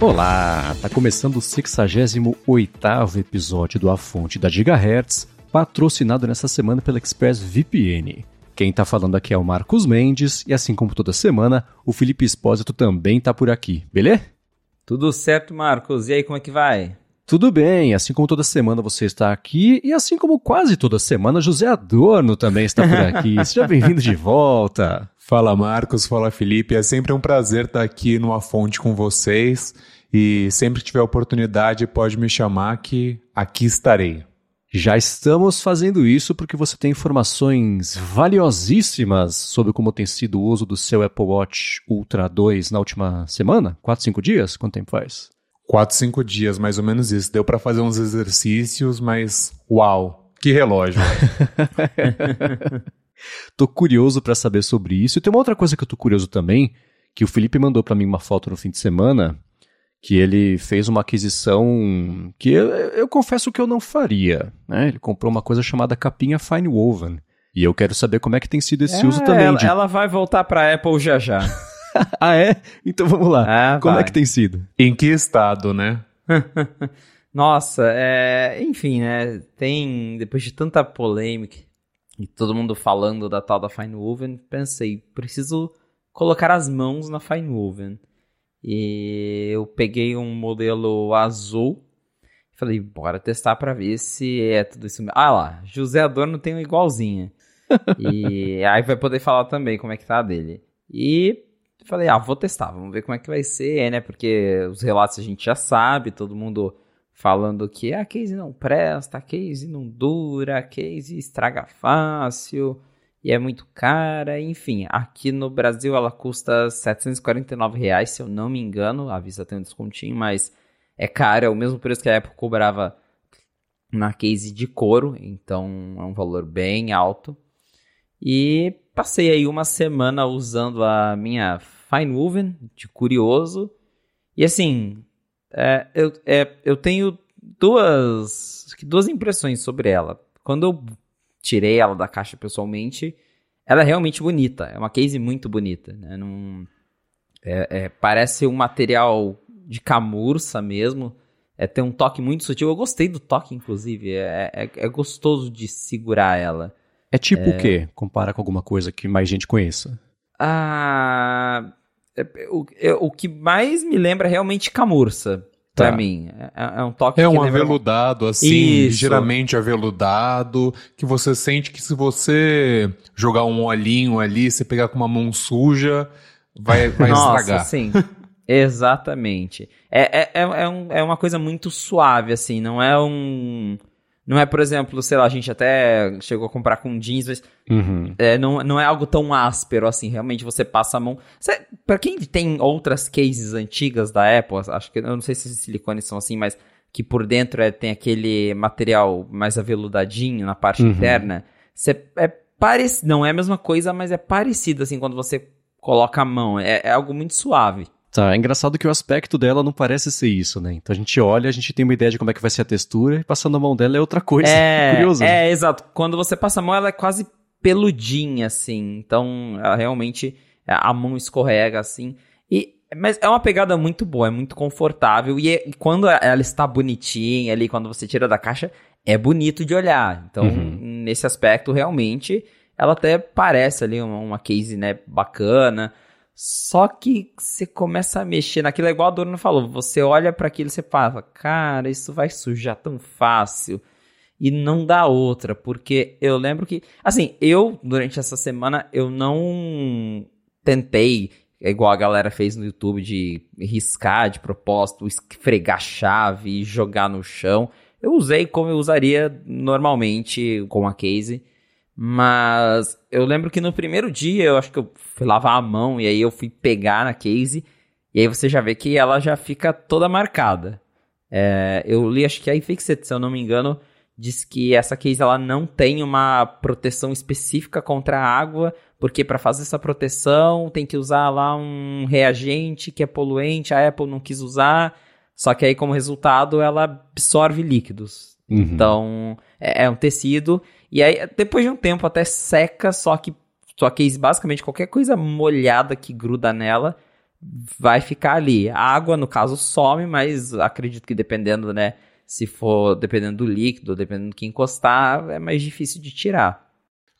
Olá, tá começando o 68º episódio do A Fonte da Gigahertz, patrocinado nessa semana pela ExpressVPN. Quem tá falando aqui é o Marcos Mendes e assim como toda semana, o Felipe Espósito também tá por aqui, beleza? Tudo certo, Marcos. E aí, como é que vai? Tudo bem, assim como toda semana você está aqui, e assim como quase toda semana, José Adorno também está por aqui. Seja bem-vindo de volta. Fala Marcos, fala Felipe, é sempre um prazer estar aqui numa fonte com vocês e sempre que tiver oportunidade pode me chamar que aqui estarei. Já estamos fazendo isso porque você tem informações valiosíssimas sobre como tem sido o uso do seu Apple Watch Ultra 2 na última semana? 4, 5 dias? Quanto tempo faz? Quatro, cinco dias, mais ou menos isso. Deu para fazer uns exercícios, mas uau, que relógio. tô curioso para saber sobre isso. E tem uma outra coisa que eu tô curioso também, que o Felipe mandou para mim uma foto no fim de semana, que ele fez uma aquisição que eu, eu confesso que eu não faria. Né? Ele comprou uma coisa chamada capinha Fine Woven. E eu quero saber como é que tem sido esse é, uso também. Ela, de... ela vai voltar para Apple já já. ah, é? Então vamos lá. Ah, Como vai. é que tem sido? em que estado, né? Nossa, é, enfim, né? Tem depois de tanta polêmica e todo mundo falando da tal da Fine Woven, pensei, preciso colocar as mãos na Fine Woven. E eu peguei um modelo azul. Falei, bora testar pra ver se é tudo isso mesmo. Ah lá, José Adorno tem um igualzinha. e aí vai poder falar também como é que tá a dele. E falei, ah, vou testar, vamos ver como é que vai ser, né? Porque os relatos a gente já sabe, todo mundo falando que a case não presta, a case não dura, a case estraga fácil e é muito cara, enfim. Aqui no Brasil ela custa 749 reais, se eu não me engano, a Visa tem um descontinho, mas é caro, é o mesmo preço que a Apple cobrava na case de couro, então é um valor bem alto. E passei aí uma semana usando a minha Fine Woven, de curioso. E assim, é, eu, é, eu tenho duas, duas impressões sobre ela. Quando eu tirei ela da caixa pessoalmente, ela é realmente bonita. É uma case muito bonita. Né? Não, é, é, parece um material de camurça mesmo. É, tem um toque muito sutil. Eu gostei do toque, inclusive. É, é, é gostoso de segurar ela. É tipo o quê? Compara com alguma coisa que mais gente conheça. Ah, é, o, é, o que mais me lembra é realmente camurça, pra Tá. mim. É, é um toque É um aveludado, assim, Isso. ligeiramente aveludado, que você sente que se você jogar um olhinho ali, você pegar com uma mão suja, vai, vai Nossa, estragar. sim. Exatamente. É, é, é, é, um- é uma coisa muito suave, assim, não é um... Não é, por exemplo, sei lá, a gente até chegou a comprar com jeans, mas Uhum. é, não, não é algo tão áspero assim, realmente você passa a mão. Cê, pra quem tem outras cases antigas da Apple, acho que eu não sei se esses silicones são assim, mas que por dentro é, tem aquele material mais aveludadinho na parte Uhum. interna, cê, é parecido, não é a mesma coisa, mas é parecido assim quando você coloca a mão, é, é algo muito suave. Tá, é engraçado que o aspecto dela não parece ser isso, né? Então a gente olha, a gente tem uma ideia de como é que vai ser a textura, e passando a mão dela é outra coisa. É, Curioso. né? é, exato. Quando você passa a mão, ela é quase peludinha, assim. Então, ela realmente, a mão escorrega, assim. E, mas é uma pegada muito boa, é muito confortável. E, é- e quando ela está bonitinha ali, quando você tira da caixa, é bonito de olhar. Então, Uhum. nesse aspecto, realmente, ela até parece ali uma, uma case, né, bacana. Só que você começa a mexer naquilo, é igual a Dona falou. Você olha para aquilo e você fala, cara, isso vai sujar tão fácil. E não dá outra, porque eu lembro que. Assim, eu, durante essa semana, eu não tentei, igual a galera fez no YouTube, de riscar de propósito, esfregar a chave e jogar no chão. Eu usei como eu usaria normalmente com a case. Mas eu lembro que no primeiro dia, eu acho que eu fui lavar a mão e aí eu fui pegar na case. E aí você já vê que ela já fica toda marcada. É, eu li, acho que a iFixit, se eu não me engano, diz que essa case ela não tem uma proteção específica contra a água, porque para fazer essa proteção tem que usar lá um reagente que é poluente, a Apple não quis usar, só que aí como resultado ela absorve líquidos. Uhum. Então é, é um tecido e aí depois de um tempo até seca, só que sua case basicamente qualquer coisa molhada que gruda nela vai ficar ali. A água, no caso, some, mas acredito que dependendo, né? Se for dependendo do líquido, dependendo do que encostar, é mais difícil de tirar.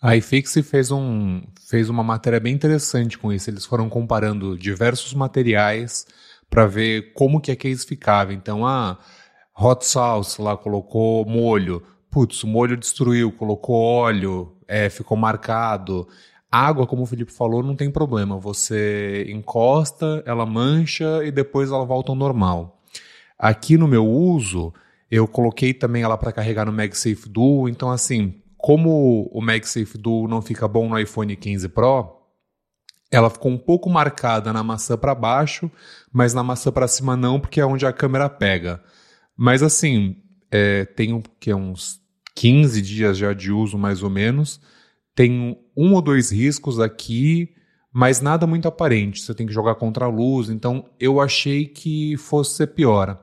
A iFix fez, um, fez uma matéria bem interessante com isso. Eles foram comparando diversos materiais para ver como que a case ficava. Então, a hot sauce lá colocou molho. Putz, o molho destruiu, colocou óleo, é, ficou marcado. Água, como o Felipe falou, não tem problema. Você encosta, ela mancha e depois ela volta ao normal. Aqui no meu uso, eu coloquei também ela para carregar no MagSafe Duo. Então, assim, como o MagSafe Duo não fica bom no iPhone 15 Pro, ela ficou um pouco marcada na maçã para baixo, mas na maçã para cima não, porque é onde a câmera pega. Mas assim, é, tem que, uns 15 dias já de uso mais ou menos. Tem um ou dois riscos aqui, mas nada muito aparente. Você tem que jogar contra a luz, então eu achei que fosse ser pior.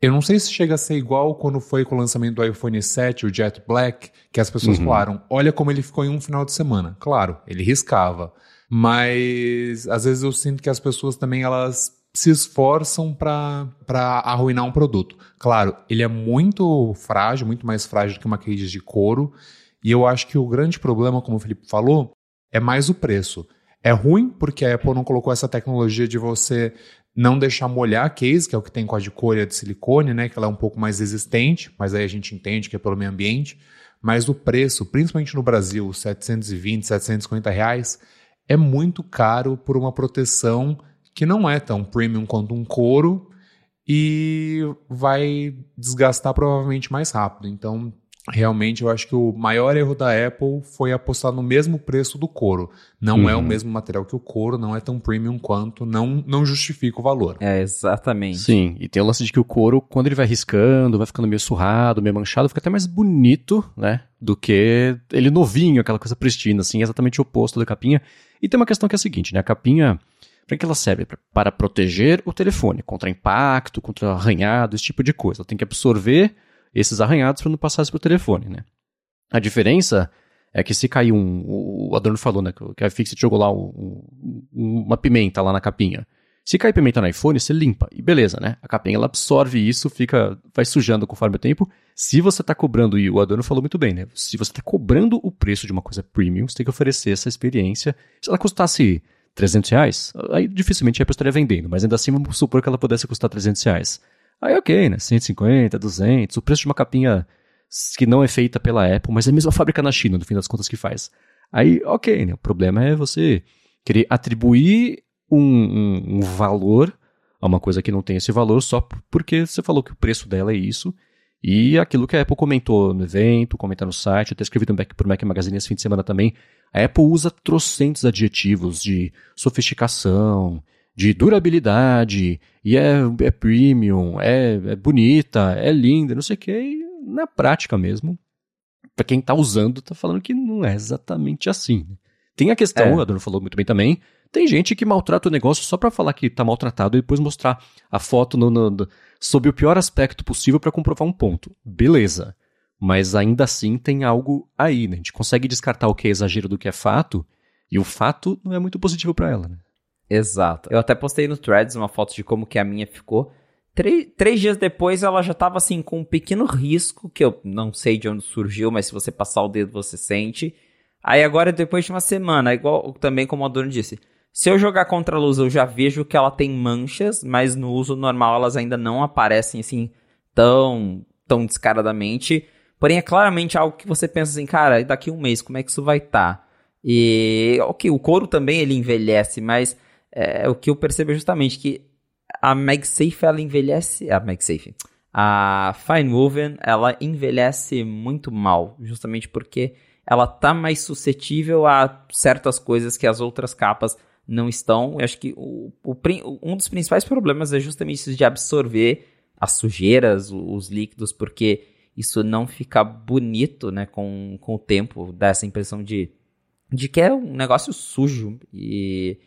Eu não sei se chega a ser igual quando foi com o lançamento do iPhone 7, o Jet Black, que as pessoas uhum. falaram: olha como ele ficou em um final de semana. Claro, ele riscava. Mas às vezes eu sinto que as pessoas também elas se esforçam para arruinar um produto. Claro, ele é muito frágil, muito mais frágil do que uma case de couro. E eu acho que o grande problema, como o Felipe falou, é mais o preço. É ruim porque a Apple não colocou essa tecnologia de você não deixar molhar a case, que é o que tem com a de couro e a de silicone, né? Que ela é um pouco mais resistente, mas aí a gente entende que é pelo meio ambiente. Mas o preço, principalmente no Brasil, 720, 750 reais, é muito caro por uma proteção que não é tão premium quanto um couro e vai desgastar provavelmente mais rápido. Então, realmente, eu acho que o maior erro da Apple foi apostar no mesmo preço do couro. Não uhum. é o uhum. mesmo material que o couro, não é tão premium quanto, não, não justifica o valor. É, exatamente. Sim, e tem o lance de que o couro, quando ele vai riscando, vai ficando meio surrado, meio manchado, fica até mais bonito, né? Do que ele novinho, aquela coisa pristina, assim, exatamente o oposto da capinha. E tem uma questão que é a seguinte, né? A capinha para que ela serve? Para proteger o telefone contra impacto, contra arranhado, esse tipo de coisa. Ela tem que absorver esses arranhados para não passar isso para o telefone, né? A diferença é que se cair um. O Adorno falou, né? Que a iFixit jogou lá um, uma pimenta lá na capinha. Se cair pimenta no iPhone, você limpa. E beleza, né? A capinha ela absorve isso, fica. vai sujando conforme o tempo. Se você está cobrando, e o Adorno falou muito bem, né? Se você está cobrando o preço de uma coisa premium, você tem que oferecer essa experiência. Se ela custasse 300 reais, aí dificilmente a Apple estaria vendendo, mas ainda assim vamos supor que ela pudesse custar 300 reais. Aí ok, né? 150, 200, o preço de uma capinha que não é feita pela Apple, mas é a mesma fábrica na China, no fim das contas, que faz. Aí, ok, né? O problema é você querer atribuir um, um, um valor a uma coisa que não tem esse valor só porque você falou que o preço dela é isso. E aquilo que a Apple comentou no evento, comenta no site, até escrevi também pro Mac Magazine esse fim de semana também, a Apple usa trocentos adjetivos de sofisticação, de durabilidade, e é, é premium, é, é bonita, é linda, não sei o que, e na prática mesmo, para quem está usando, está falando que não é exatamente assim. Tem a questão, é. a dona falou muito bem também, tem gente que maltrata o negócio só para falar que está maltratado e depois mostrar a foto no, no, no, sob o pior aspecto possível para comprovar um ponto. Beleza. Mas ainda assim tem algo aí, né? A gente consegue descartar o que é exagero do que é fato, e o fato não é muito positivo para ela, né? Exato. Eu até postei no Threads uma foto de como que a minha ficou. Três, três dias depois ela já tava assim com um pequeno risco, que eu não sei de onde surgiu, mas se você passar o dedo você sente. Aí agora, depois de uma semana, igual também como a dona disse, se eu jogar contra a luz eu já vejo que ela tem manchas, mas no uso normal elas ainda não aparecem assim tão, tão descaradamente. Porém, é claramente algo que você pensa assim, cara, daqui um mês, como é que isso vai estar? Tá? E, ok, o couro também ele envelhece, mas é, o que eu percebo é justamente que a MagSafe, ela envelhece... A MagSafe... A Fine Woven, ela envelhece muito mal, justamente porque ela tá mais suscetível a certas coisas que as outras capas não estão. Eu acho que o, o, um dos principais problemas é justamente isso de absorver as sujeiras, os líquidos, porque isso não fica bonito, né, com, com o tempo, dá essa impressão de, de que é um negócio sujo e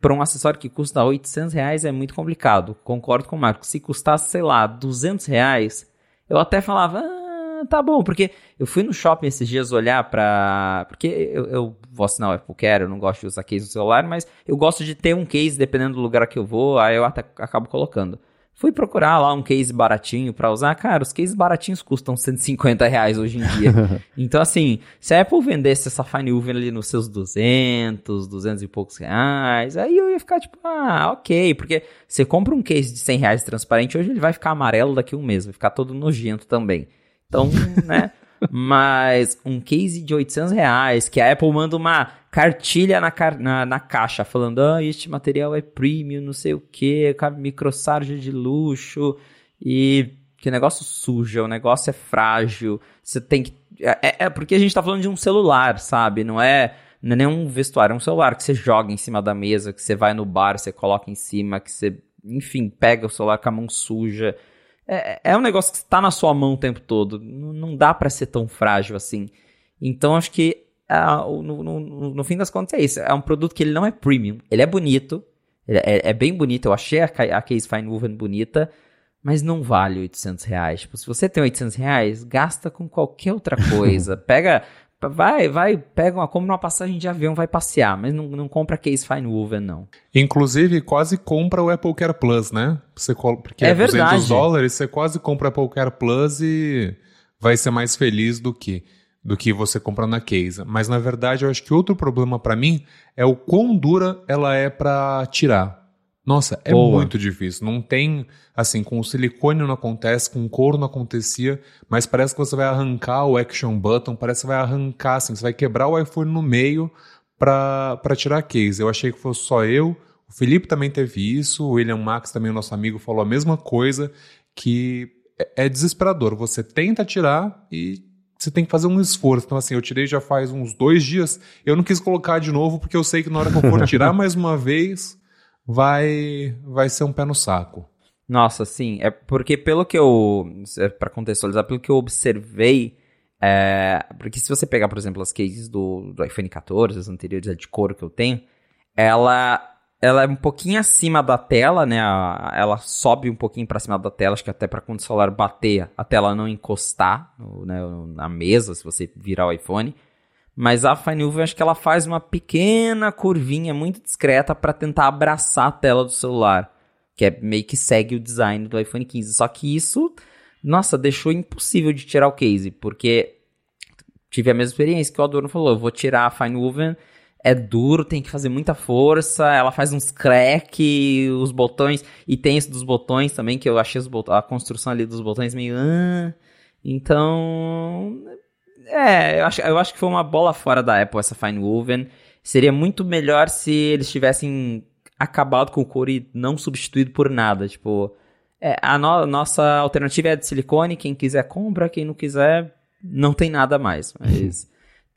para um acessório que custa 800 reais é muito complicado. Concordo com o Marco. Se custasse, sei lá, 200 reais, eu até falava, ah, tá bom, porque eu fui no shopping esses dias olhar pra. Porque eu, eu vou assinar o Apple Care, eu não gosto de usar case no celular, mas eu gosto de ter um case dependendo do lugar que eu vou, aí eu até acabo colocando. Fui procurar lá um case baratinho para usar. Cara, os cases baratinhos custam 150 reais hoje em dia. então, assim, se a Apple vendesse essa Fine Uven ali nos seus 200, 200 e poucos reais, aí eu ia ficar tipo, ah, ok. Porque você compra um case de 100 reais transparente, hoje ele vai ficar amarelo daqui a um mês, vai ficar todo nojento também. Então, né? Mas um case de 800 reais, que a Apple manda uma cartilha na, na, na caixa, falando, ah, este material é premium, não sei o que, microsarja de luxo, e que negócio suja, o negócio é frágil, você tem que... É, é, é porque a gente tá falando de um celular, sabe? Não é, não é nem um vestuário, é um celular que você joga em cima da mesa, que você vai no bar, você coloca em cima, que você, enfim, pega o celular com a mão suja é, é um negócio que está na sua mão o tempo todo. Não, dá para ser tão frágil assim. Então acho que no, no, no, fim das contas é isso. É um produto que ele não é premium. Ele é bonito. Ele é, é bem bonito. Eu achei a, a Case Fine Woven bonita. Mas não vale 800 reais. Tipo, se você tem 800 reais, gasta com qualquer outra coisa. Pega Vai, vai, pega uma, compra uma passagem de avião, vai passear, mas não, não compra case fine woven, não. Inclusive, quase compra o Apple Care Plus, né? Você, porque é, é verdade. 200 dólares, você quase compra o Apple Care Plus e vai ser mais feliz do que do que você comprar na case. Mas na verdade, eu acho que outro problema para mim é o quão dura ela é para tirar. Nossa, é Boa. muito difícil. Não tem, assim, com o silicone não acontece, com o couro não acontecia, mas parece que você vai arrancar o action button, parece que vai arrancar, assim, você vai quebrar o iPhone no meio para tirar a case. Eu achei que fosse só eu, o Felipe também teve isso, o William Max também, o nosso amigo, falou a mesma coisa, que é, é desesperador. Você tenta tirar e você tem que fazer um esforço. Então, assim, eu tirei já faz uns dois dias, eu não quis colocar de novo, porque eu sei que na hora que eu for tirar mais uma vez vai vai ser um pé no saco. Nossa, sim. É porque pelo que eu. É para contextualizar, pelo que eu observei. É, porque se você pegar, por exemplo, as cases do, do iPhone 14, as anteriores de couro que eu tenho, ela, ela é um pouquinho acima da tela, né? Ela sobe um pouquinho para cima da tela, acho que até para quando o celular bater, a tela não encostar né, na mesa, se você virar o iPhone. Mas a Fine acho que ela faz uma pequena curvinha muito discreta para tentar abraçar a tela do celular, que é meio que segue o design do iPhone 15. Só que isso, nossa, deixou impossível de tirar o case, porque tive a mesma experiência que o Adorno falou, eu vou tirar a Fine é duro, tem que fazer muita força, ela faz uns crack, os botões, e tem isso dos botões também, que eu achei a construção ali dos botões meio... Ah, então, é, eu acho, eu acho que foi uma bola fora da Apple essa Fine Woven. Seria muito melhor se eles tivessem acabado com o couro e não substituído por nada. Tipo, é, a no, nossa alternativa é de silicone. Quem quiser compra, quem não quiser, não tem nada mais. Mas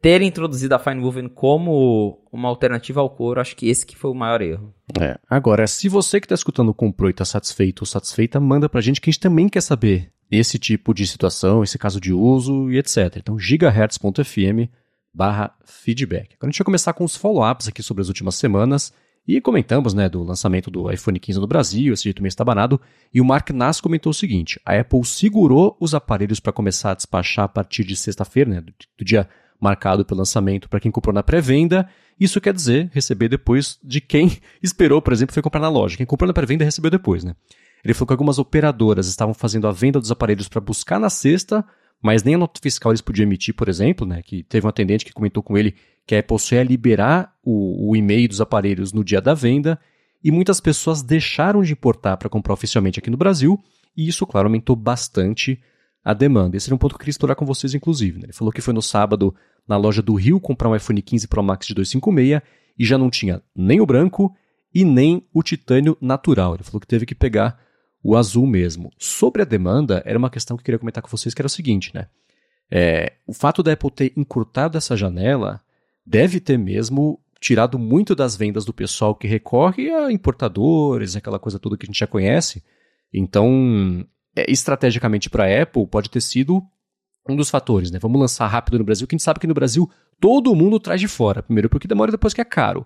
ter introduzido a Fine Woven como uma alternativa ao couro, acho que esse que foi o maior erro. É. Agora, se você que está escutando comprou e está satisfeito ou satisfeita, manda pra gente que a gente também quer saber esse tipo de situação, esse caso de uso e etc. Então, gigahertz.fm barra feedback. Agora a gente vai começar com os follow-ups aqui sobre as últimas semanas e comentamos né, do lançamento do iPhone 15 no Brasil, esse jeito meio estabanado, e o Mark Nass comentou o seguinte, a Apple segurou os aparelhos para começar a despachar a partir de sexta-feira, né, do, do dia marcado pelo lançamento para quem comprou na pré-venda, isso quer dizer receber depois de quem esperou, por exemplo, foi comprar na loja. Quem comprou na pré-venda recebeu depois, né? Ele falou que algumas operadoras estavam fazendo a venda dos aparelhos para buscar na sexta, mas nem a nota fiscal eles podiam emitir, por exemplo, né? Que teve um atendente que comentou com ele que a Apple só ia liberar o, o e-mail dos aparelhos no dia da venda, e muitas pessoas deixaram de importar para comprar oficialmente aqui no Brasil, e isso, claro, aumentou bastante a demanda. Esse era um ponto que eu queria explorar com vocês, inclusive. Né? Ele falou que foi no sábado na loja do Rio comprar um iPhone 15 Pro Max de 256 e já não tinha nem o branco e nem o titânio natural. Ele falou que teve que pegar o azul mesmo. Sobre a demanda, era uma questão que eu queria comentar com vocês, que era o seguinte, né? É, o fato da Apple ter encurtado essa janela deve ter mesmo tirado muito das vendas do pessoal que recorre a importadores, aquela coisa toda que a gente já conhece. Então, é, estrategicamente para a Apple, pode ter sido um dos fatores, né? Vamos lançar rápido no Brasil, que a gente sabe que no Brasil todo mundo traz de fora. Primeiro porque demora e depois que é caro.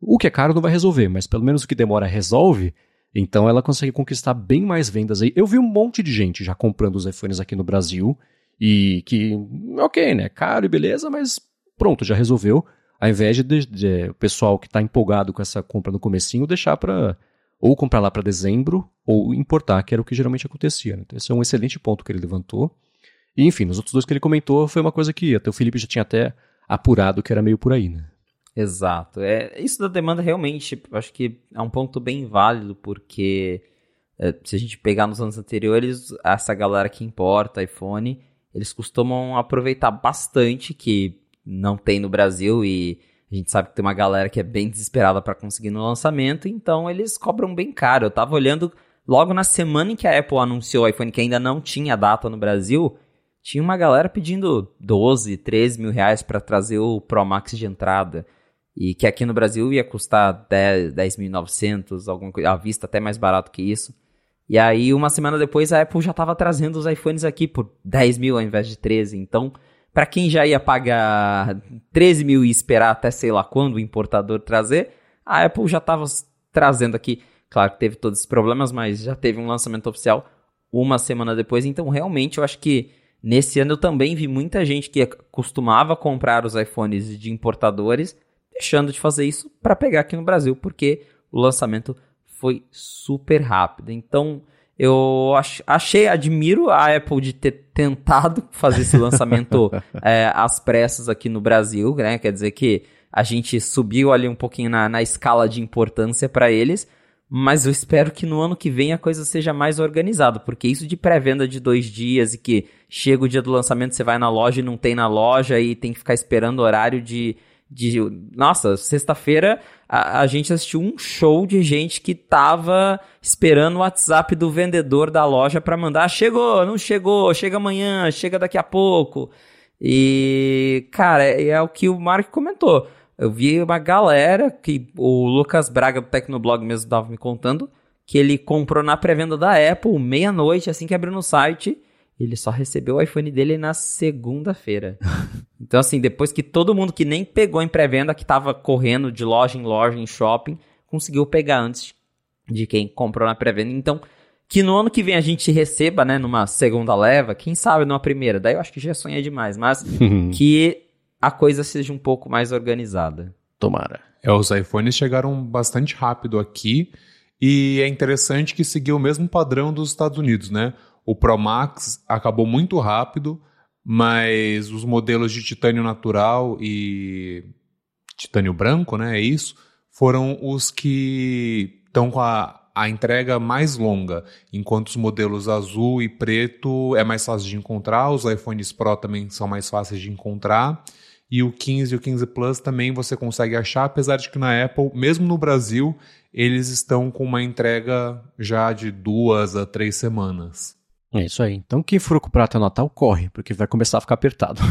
O que é caro não vai resolver, mas pelo menos o que demora resolve. Então ela consegue conquistar bem mais vendas aí. Eu vi um monte de gente já comprando os iPhones aqui no Brasil E que, ok, né? Caro e beleza, mas pronto, já resolveu. Ao invés de, de, de o pessoal que está empolgado com essa compra no comecinho deixar para ou comprar lá para dezembro ou importar, que era o que geralmente acontecia. Né? Então, esse é um excelente ponto que ele levantou. E, enfim, nos outros dois que ele comentou, foi uma coisa que até o Felipe já tinha até apurado que era meio por aí, né? Exato. É, isso da demanda realmente, acho que é um ponto bem válido, porque é, se a gente pegar nos anos anteriores, essa galera que importa iPhone, eles costumam aproveitar bastante que não tem no Brasil e a gente sabe que tem uma galera que é bem desesperada para conseguir no lançamento, então eles cobram bem caro. Eu tava olhando logo na semana em que a Apple anunciou o iPhone, que ainda não tinha data no Brasil, tinha uma galera pedindo 12, 13 mil reais para trazer o Pro Max de entrada. E que aqui no Brasil ia custar 10.900, alguma coisa, à vista até mais barato que isso. E aí, uma semana depois, a Apple já estava trazendo os iPhones aqui por 10 mil ao invés de 13. Então, para quem já ia pagar 13 mil e esperar até sei lá quando o importador trazer, a Apple já estava trazendo aqui. Claro que teve todos esses problemas, mas já teve um lançamento oficial uma semana depois. Então, realmente, eu acho que nesse ano eu também vi muita gente que costumava comprar os iPhones de importadores deixando de fazer isso para pegar aqui no Brasil, porque o lançamento foi super rápido. Então, eu achei, admiro a Apple de ter tentado fazer esse lançamento é, às pressas aqui no Brasil, né? Quer dizer que a gente subiu ali um pouquinho na, na escala de importância para eles, mas eu espero que no ano que vem a coisa seja mais organizada, porque isso de pré-venda de dois dias e que chega o dia do lançamento, você vai na loja e não tem na loja e tem que ficar esperando o horário de, de nossa, sexta-feira a, a, gente assistiu um show de gente que tava esperando o WhatsApp do vendedor da loja para mandar, chegou, não chegou, chega amanhã, chega daqui a pouco. E, cara, é, é o que o Mark comentou. Eu vi uma galera que o Lucas Braga do Tecnoblog mesmo estava me contando que ele comprou na pré-venda da Apple meia-noite, assim que abriu no site ele só recebeu o iPhone dele na segunda-feira. então, assim, depois que todo mundo que nem pegou em pré-venda, que tava correndo de loja em loja, em shopping, conseguiu pegar antes de quem comprou na pré-venda. Então, que no ano que vem a gente receba, né, numa segunda leva, quem sabe numa primeira. Daí eu acho que já sonhei demais, mas que a coisa seja um pouco mais organizada. Tomara. É, os iPhones chegaram bastante rápido aqui e é interessante que seguiu o mesmo padrão dos Estados Unidos, né? O Pro Max acabou muito rápido, mas os modelos de titânio natural e titânio branco, né, é isso, foram os que estão com a, a entrega mais longa, enquanto os modelos azul e preto é mais fácil de encontrar, os iPhones Pro também são mais fáceis de encontrar, e o 15 e o 15 Plus também você consegue achar, apesar de que na Apple, mesmo no Brasil, eles estão com uma entrega já de duas a três semanas. É isso aí. Então quem for comprar até o Natal, corre, porque vai começar a ficar apertado.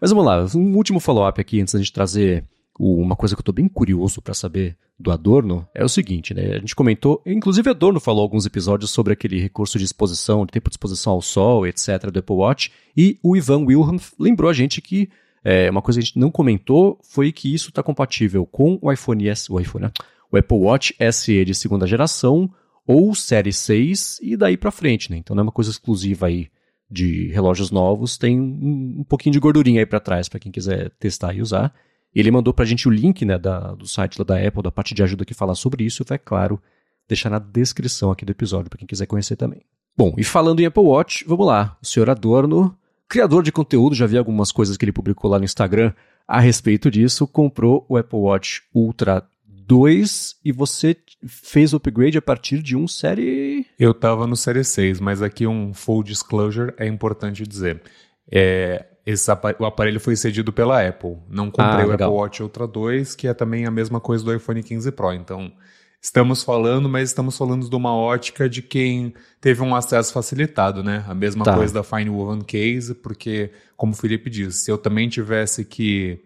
Mas vamos lá, um último follow-up aqui antes da gente trazer uma coisa que eu estou bem curioso para saber do Adorno é o seguinte, né? A gente comentou, inclusive Adorno falou alguns episódios sobre aquele recurso de exposição, de tempo de exposição ao sol, etc, do Apple Watch, e o Ivan Wilhelm lembrou a gente que é, uma coisa que a gente não comentou foi que isso está compatível com o iPhone S, o iPhone, né? o Apple Watch SE de segunda geração, ou série 6 e daí para frente, né? Então não é uma coisa exclusiva aí de relógios novos, tem um, um pouquinho de gordurinha aí para trás para quem quiser testar e usar. Ele mandou pra gente o link, né, da, do site da Apple, da parte de ajuda que fala sobre isso, vai claro deixar na descrição aqui do episódio para quem quiser conhecer também. Bom, e falando em Apple Watch, vamos lá. O senhor Adorno, criador de conteúdo, já vi algumas coisas que ele publicou lá no Instagram a respeito disso, comprou o Apple Watch Ultra 2 e você fez o upgrade a partir de um série. Eu tava no série 6, mas aqui um full disclosure é importante dizer. É, esse o aparelho foi cedido pela Apple. Não comprei ah, o Apple Watch Ultra 2, que é também a mesma coisa do iPhone 15 Pro. Então, estamos falando, mas estamos falando de uma ótica de quem teve um acesso facilitado, né? A mesma tá. coisa da Fine Woven Case, porque, como o Felipe disse, se eu também tivesse que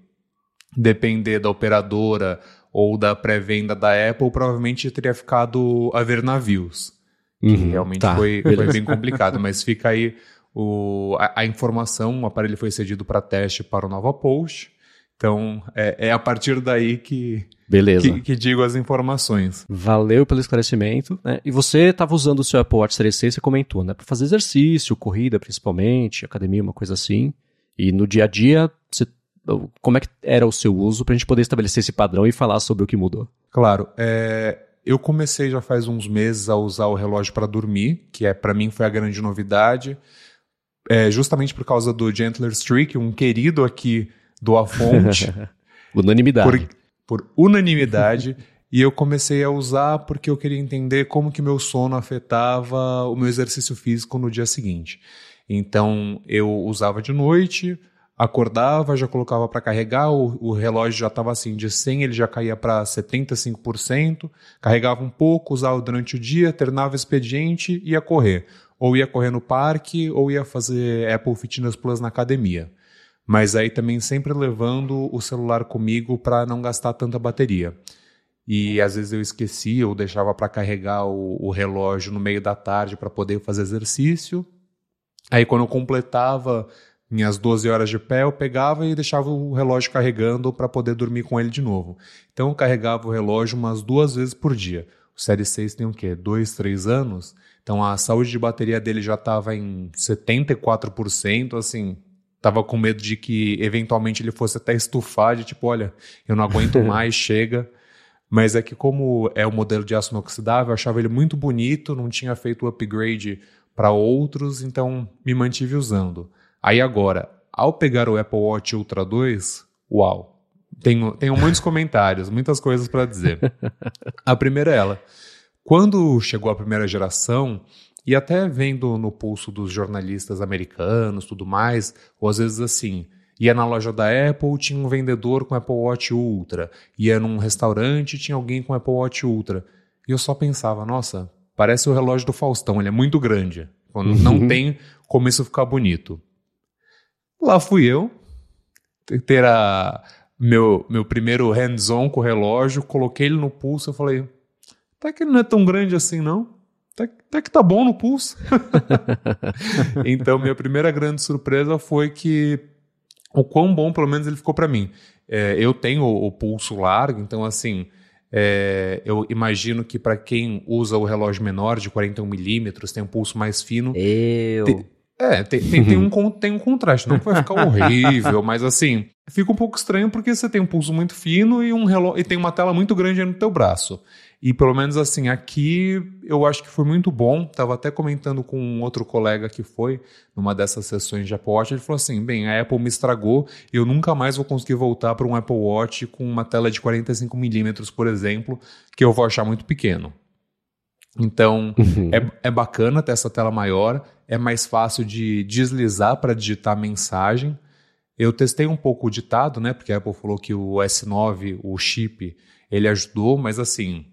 depender da operadora ou da pré-venda da Apple, provavelmente teria ficado a ver navios. Que uhum, realmente tá. foi, foi bem complicado, mas fica aí o, a, a, informação, o aparelho foi cedido para teste para o Nova Post. Então, é, é a partir daí que, Beleza. que, que digo as informações. Valeu pelo esclarecimento. Né? E você estava usando o seu Apple Watch Series 6, você comentou, né? Para fazer exercício, corrida principalmente, academia, uma coisa assim. E no dia a dia, como é que era o seu uso para a gente poder estabelecer esse padrão e falar sobre o que mudou? Claro. É, eu comecei já faz uns meses a usar o relógio para dormir, que é para mim foi a grande novidade. É, justamente por causa do Gentler Streak, um querido aqui do A Fonte. Unanimidade. Por, por unanimidade. e eu comecei a usar porque eu queria entender como que meu sono afetava o meu exercício físico no dia seguinte. Então eu usava de noite, acordava, já colocava para carregar, o, o, relógio já estava assim, de 100 ele já caía para 75%, carregava um pouco, usava durante o dia, terminava o expediente ia correr. Ou ia correr no parque, ou ia fazer Apple Fitness Plus na academia. Mas aí também sempre levando o celular comigo para não gastar tanta bateria. E às vezes eu esquecia ou deixava para carregar o, o relógio no meio da tarde para poder fazer exercício. Aí quando eu completava minhas 12 horas de pé, eu pegava e deixava o relógio carregando para poder dormir com ele de novo. Então eu carregava o relógio umas duas vezes por dia. O Série 6 tem o quê? Dois, três anos? Então a saúde de bateria dele já estava em 74%, assim, tava com medo de que eventualmente ele fosse até estufar, de tipo, olha, eu não aguento mais, chega. Mas é que como é o modelo de aço inoxidável, eu achava ele muito bonito, não tinha feito o upgrade para outros, então me mantive usando. Aí agora, ao pegar o Apple Watch Ultra 2, uau, tenho, tenho muitos comentários, muitas coisas para dizer. A primeira é ela. Quando chegou a primeira geração, e até vendo no pulso dos jornalistas americanos, tudo mais, ou às vezes assim, ia na loja da Apple, tinha um vendedor com Apple Watch Ultra, ia num restaurante, tinha alguém com Apple Watch Ultra. E eu só pensava, nossa, parece o relógio do Faustão, ele é muito grande. Quando não uhum. tem como isso ficar bonito. Lá fui eu, ter a, meu, meu primeiro hands-on com o relógio, coloquei ele no pulso, eu falei, tá que ele não é tão grande assim não? Tá, tá que tá bom no pulso. então, minha primeira grande surpresa foi que o quão bom, pelo menos, ele ficou para mim. É, eu tenho o, o, pulso largo, então, assim, é, eu imagino que para quem usa o relógio menor, de 41 milímetros, tem um pulso mais fino. Eu. Te, é, tem, tem, tem, um, tem um contraste. Não que vai ficar horrível, mas assim, fica um pouco estranho porque você tem um pulso muito fino e, um relógio, e tem uma tela muito grande no teu braço. E pelo menos assim, aqui eu acho que foi muito bom. Tava até comentando com um outro colega que foi numa dessas sessões de Apple Watch. Ele falou assim: bem, a Apple me estragou, eu nunca mais vou conseguir voltar para um Apple Watch com uma tela de 45mm, por exemplo, que eu vou achar muito pequeno. Então, uhum. é, é bacana ter essa tela maior, é mais fácil de deslizar para digitar mensagem. Eu testei um pouco o ditado, né? Porque a Apple falou que o S9, o chip, ele ajudou, mas assim,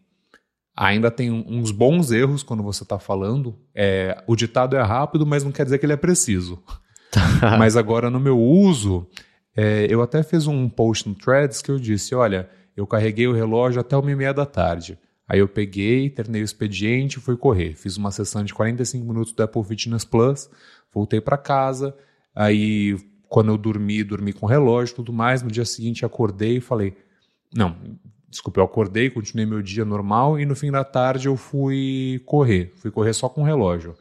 ainda tem uns bons erros quando você está falando. É, o ditado é rápido, mas não quer dizer que ele é preciso. mas agora no meu uso, é, eu até fiz um post no Threads que eu disse: olha, eu carreguei o relógio até uma e meia da tarde. Aí eu peguei, terminei o expediente e fui correr. Fiz uma sessão de 45 minutos do Apple Fitness Plus, voltei para casa. Aí, quando eu dormi, dormi com relógio tudo mais. No dia seguinte, acordei e falei: Não, desculpa, eu acordei, continuei meu dia normal e no fim da tarde eu fui correr. Fui correr só com relógio.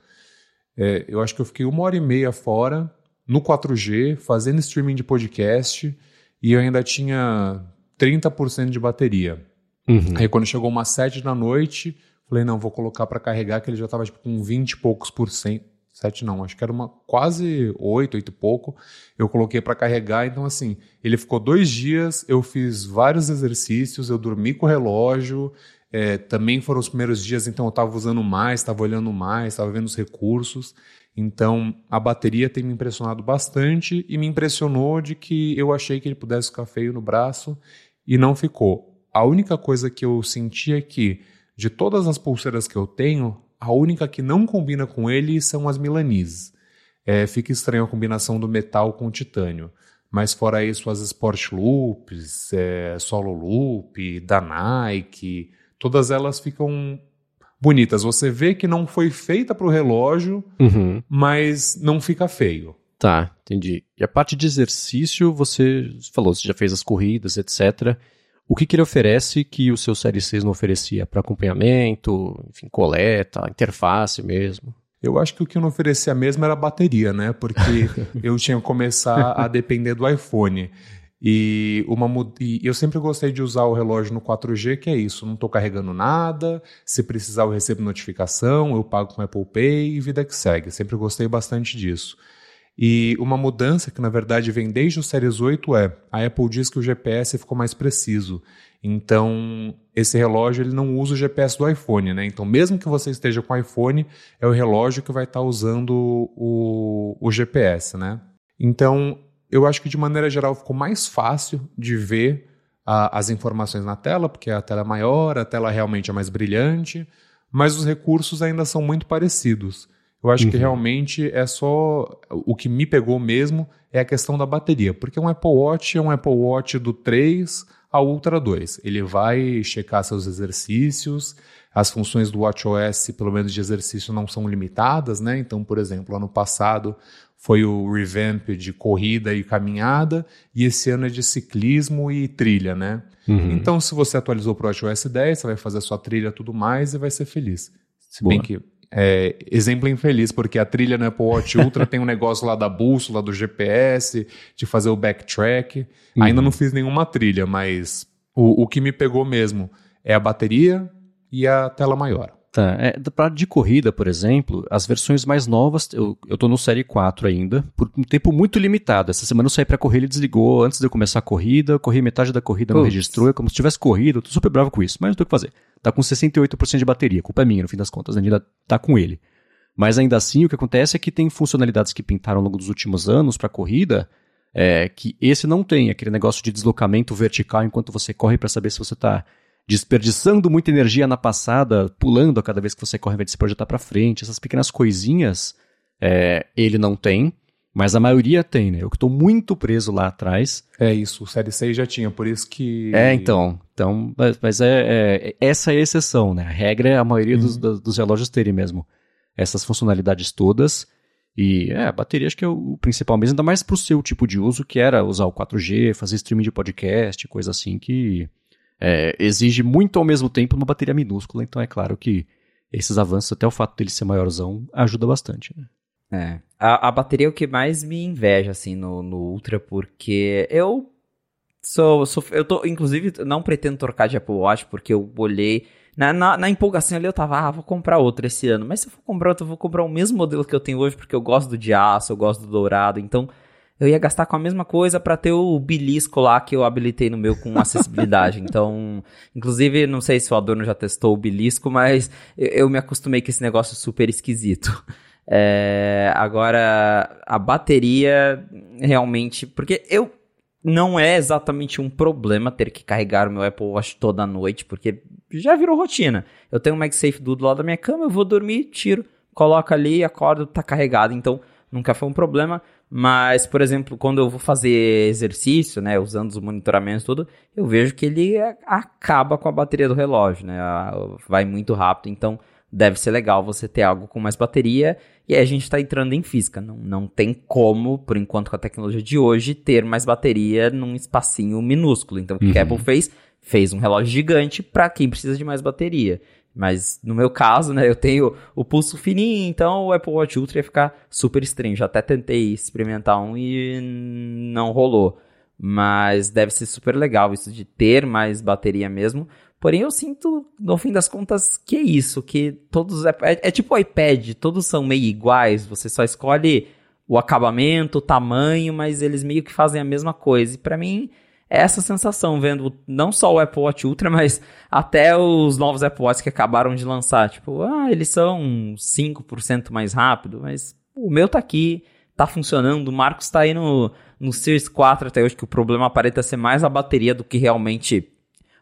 É, eu acho que eu fiquei uma hora e meia fora, no 4G, fazendo streaming de podcast e eu ainda tinha 30% de bateria. Uhum. Aí quando chegou umas sete da noite, falei, não, vou colocar para carregar, que ele já tava tipo, com 20 e poucos por cento. Sete não, acho que era uma quase oito, oito e pouco. Eu coloquei para carregar, então assim, ele ficou dois dias, eu fiz vários exercícios, eu dormi com o relógio, é, também foram os primeiros dias, então eu estava usando mais, estava olhando mais, estava vendo os recursos. Então a bateria tem me impressionado bastante e me impressionou de que eu achei que ele pudesse ficar feio no braço e não ficou. A única coisa que eu senti é que, de todas as pulseiras que eu tenho, a única que não combina com ele são as Milanese. É, fica estranha a combinação do metal com o titânio. Mas fora isso, as Sport Loops, é, Solo Loop, da Nike, todas elas ficam bonitas. Você vê que não foi feita para o relógio, uhum. mas não fica feio. Tá, entendi. E a parte de exercício, você falou, você já fez as corridas, etc. O que, que ele oferece que o seu Série 6 não oferecia? Para acompanhamento, enfim, coleta, interface mesmo? Eu acho que o que não oferecia mesmo era a bateria, né? Porque eu tinha que começar a depender do iPhone. E, uma, e eu sempre gostei de usar o relógio no 4G, que é isso, não estou carregando nada, se precisar eu recebo notificação, eu pago com Apple Pay e vida que segue. Sempre gostei bastante disso. E uma mudança que na verdade vem desde o Series 8 é, a Apple diz que o GPS ficou mais preciso. Então, esse relógio ele não usa o GPS do iPhone, né? Então, mesmo que você esteja com o iPhone, é o relógio que vai estar usando o, o GPS, né? Então, eu acho que de maneira geral ficou mais fácil de ver a, as informações na tela, porque a tela é maior, a tela realmente é mais brilhante, mas os recursos ainda são muito parecidos. Eu acho uhum. que realmente é só. O que me pegou mesmo é a questão da bateria, porque um Apple Watch é um Apple Watch do 3 ao Ultra 2. Ele vai checar seus exercícios, as funções do WatchOS, pelo menos de exercício, não são limitadas, né? Então, por exemplo, ano passado foi o revamp de corrida e caminhada, e esse ano é de ciclismo e trilha, né? Uhum. Então, se você atualizou para o WatchOS 10, você vai fazer a sua trilha tudo mais e vai ser feliz. Se Boa. bem que é, exemplo infeliz, porque a trilha no Apple Watch Ultra tem um negócio lá da bússola, do GPS, de fazer o backtrack. Uhum. Ainda não fiz nenhuma trilha, mas o, o que me pegou mesmo é a bateria e a tela maior. Tá, é, pra, de corrida, por exemplo, as versões mais novas, eu, eu tô no Série 4 ainda, por um tempo muito limitado. Essa semana eu saí pra correr, ele desligou antes de eu começar a corrida, corri metade da corrida, não registrou, é como se tivesse corrido, eu tô super bravo com isso, mas não tem o que fazer. Tá com 68% de bateria, culpa é minha, no fim das contas, ainda tá com ele. Mas ainda assim, o que acontece é que tem funcionalidades que pintaram ao longo dos últimos anos para corrida, é, que esse não tem, aquele negócio de deslocamento vertical enquanto você corre para saber se você está desperdiçando muita energia na passada, pulando a cada vez que você corre, de se projetar para frente, essas pequenas coisinhas, é, ele não tem. Mas a maioria tem, né? Eu que tô muito preso lá atrás. É isso, o Série 6 já tinha, por isso que. É, então. então mas, mas é, é, essa é a exceção, né? A regra é a maioria uhum. dos, dos relógios terem mesmo essas funcionalidades todas. E é, a bateria acho que é o principal mesmo, ainda mais pro seu tipo de uso, que era usar o 4G, fazer streaming de podcast, coisa assim, que é, exige muito ao mesmo tempo uma bateria minúscula, então é claro que esses avanços, até o fato dele ser maiorzão, ajuda bastante. Né? É. A, a, bateria é o que mais me inveja, assim, no, no Ultra, porque eu sou, sou. Eu tô, inclusive, não pretendo trocar de Apple Watch, porque eu olhei. Na, na, na, empolgação ali eu tava, ah, vou comprar outro esse ano. Mas se eu for comprar outro, eu vou comprar o mesmo modelo que eu tenho hoje, porque eu gosto do de aço, eu gosto do dourado. Então, eu ia gastar com a mesma coisa para ter o belisco lá que eu habilitei no meu com acessibilidade. então, inclusive, não sei se o Adorno já testou o belisco, mas eu, eu me acostumei com esse negócio super esquisito. É, agora, a bateria realmente. Porque eu. Não é exatamente um problema ter que carregar o meu Apple Watch toda noite, porque já virou rotina. Eu tenho um MagSafe do lado da minha cama, eu vou dormir, tiro, coloco ali, acordo, tá carregado. Então, nunca foi um problema. Mas, por exemplo, quando eu vou fazer exercício, né, usando os monitoramentos tudo, eu vejo que ele acaba com a bateria do relógio, né? Vai muito rápido, então deve ser legal você ter algo com mais bateria. E aí a gente está entrando em física. Não, não tem como, por enquanto, com a tecnologia de hoje, ter mais bateria num espacinho minúsculo. Então, o que a uhum. Apple fez? Fez um relógio gigante para quem precisa de mais bateria. Mas no meu caso, né, eu tenho o pulso fininho, então o Apple Watch Ultra ia ficar super estranho. Já até tentei experimentar um e não rolou. Mas deve ser super legal isso de ter mais bateria mesmo. Porém, eu sinto, no fim das contas, que é isso, que todos. É, é tipo o iPad, todos são meio iguais, você só escolhe o acabamento, o tamanho, mas eles meio que fazem a mesma coisa. E para mim, é essa sensação, vendo não só o Apple Watch Ultra, mas até os novos Apple Watch que acabaram de lançar. Tipo, ah, eles são 5% mais rápido, mas o meu tá aqui, tá funcionando. O Marcos tá aí no, no Series 4 até hoje, que o problema aparenta ser mais a bateria do que realmente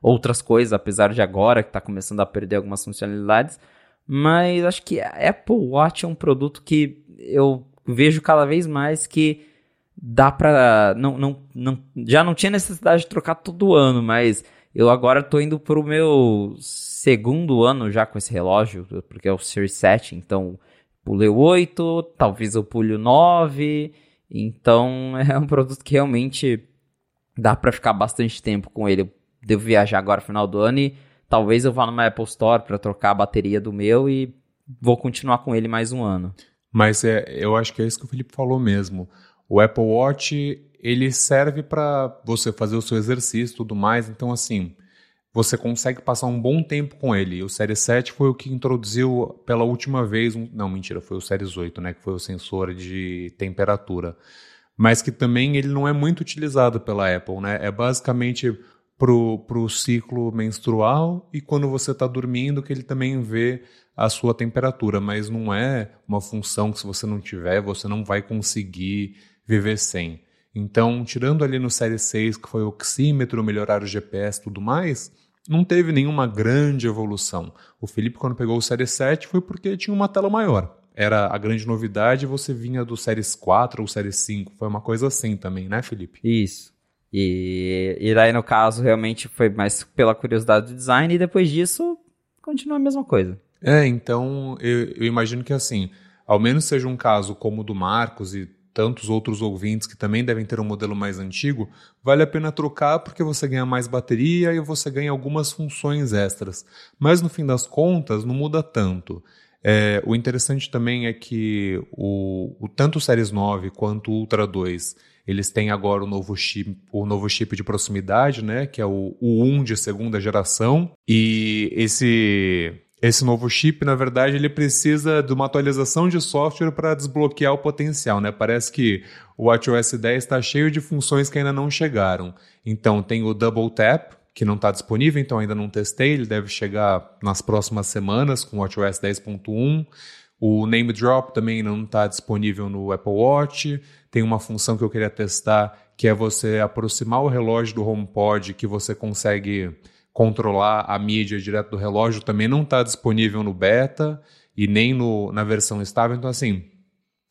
outras coisas, apesar de agora que tá começando a perder algumas funcionalidades. Mas acho que a Apple Watch é um produto que eu vejo cada vez mais que dá pra. Não, não, não, já não tinha necessidade de trocar todo ano, mas eu agora tô indo pro meu segundo ano já com esse relógio, porque é o Series 7, então pulei o 8, talvez eu pule o 9. Então é um produto que realmente dá para ficar bastante tempo com ele. Devo viajar agora no final do ano e talvez eu vá numa Apple Store para trocar a bateria do meu e vou continuar com ele mais um ano. Mas é, eu acho que é isso que o Felipe falou mesmo. O Apple Watch ele serve para você fazer o seu exercício e tudo mais. Então, assim, você consegue passar um bom tempo com ele. O Series 7 foi o que introduziu pela última vez. Um, não, mentira, foi o Series 8, né? Que foi o sensor de temperatura. Mas que também ele não é muito utilizado pela Apple, né? É basicamente pro, pro ciclo menstrual e quando você está dormindo que ele também vê a sua temperatura, mas não é uma função que se você não tiver, você não vai conseguir viver sem. Então, tirando ali no Série 6, que foi o oxímetro, melhorar o GPS e tudo mais, não teve nenhuma grande evolução. O Felipe, quando pegou o Série 7, foi porque tinha uma tela maior. Era a grande novidade, você vinha do Séries 4 ou Série 5. Foi uma coisa assim também, né, Felipe? Isso. E, e daí, no caso, realmente foi mais pela curiosidade do design, e depois disso, continua a mesma coisa. É, então, eu, eu imagino que assim, ao menos seja um caso como o do Marcos e tantos outros ouvintes que também devem ter um modelo mais antigo, vale a pena trocar porque você ganha mais bateria e você ganha algumas funções extras. Mas no fim das contas, não muda tanto. É, o interessante também é que o, o, tanto o Series 9 quanto o Ultra 2, eles têm agora o novo chip, o novo chip de proximidade, né, que é o, o 1 de segunda geração, e esse esse novo chip, na verdade, ele precisa de uma atualização de software para desbloquear o potencial, né? Parece que o WatchOS 10 está cheio de funções que ainda não chegaram. Então tem o Double Tap, que não está disponível, então ainda não testei, ele deve chegar nas próximas semanas com o WatchOS 10.1. O Name Drop também não está disponível no Apple Watch. Tem uma função que eu queria testar, que é você aproximar o relógio do HomePod, que você consegue controlar a mídia direto do relógio também não está disponível no beta e nem no, na versão estável. Então, assim,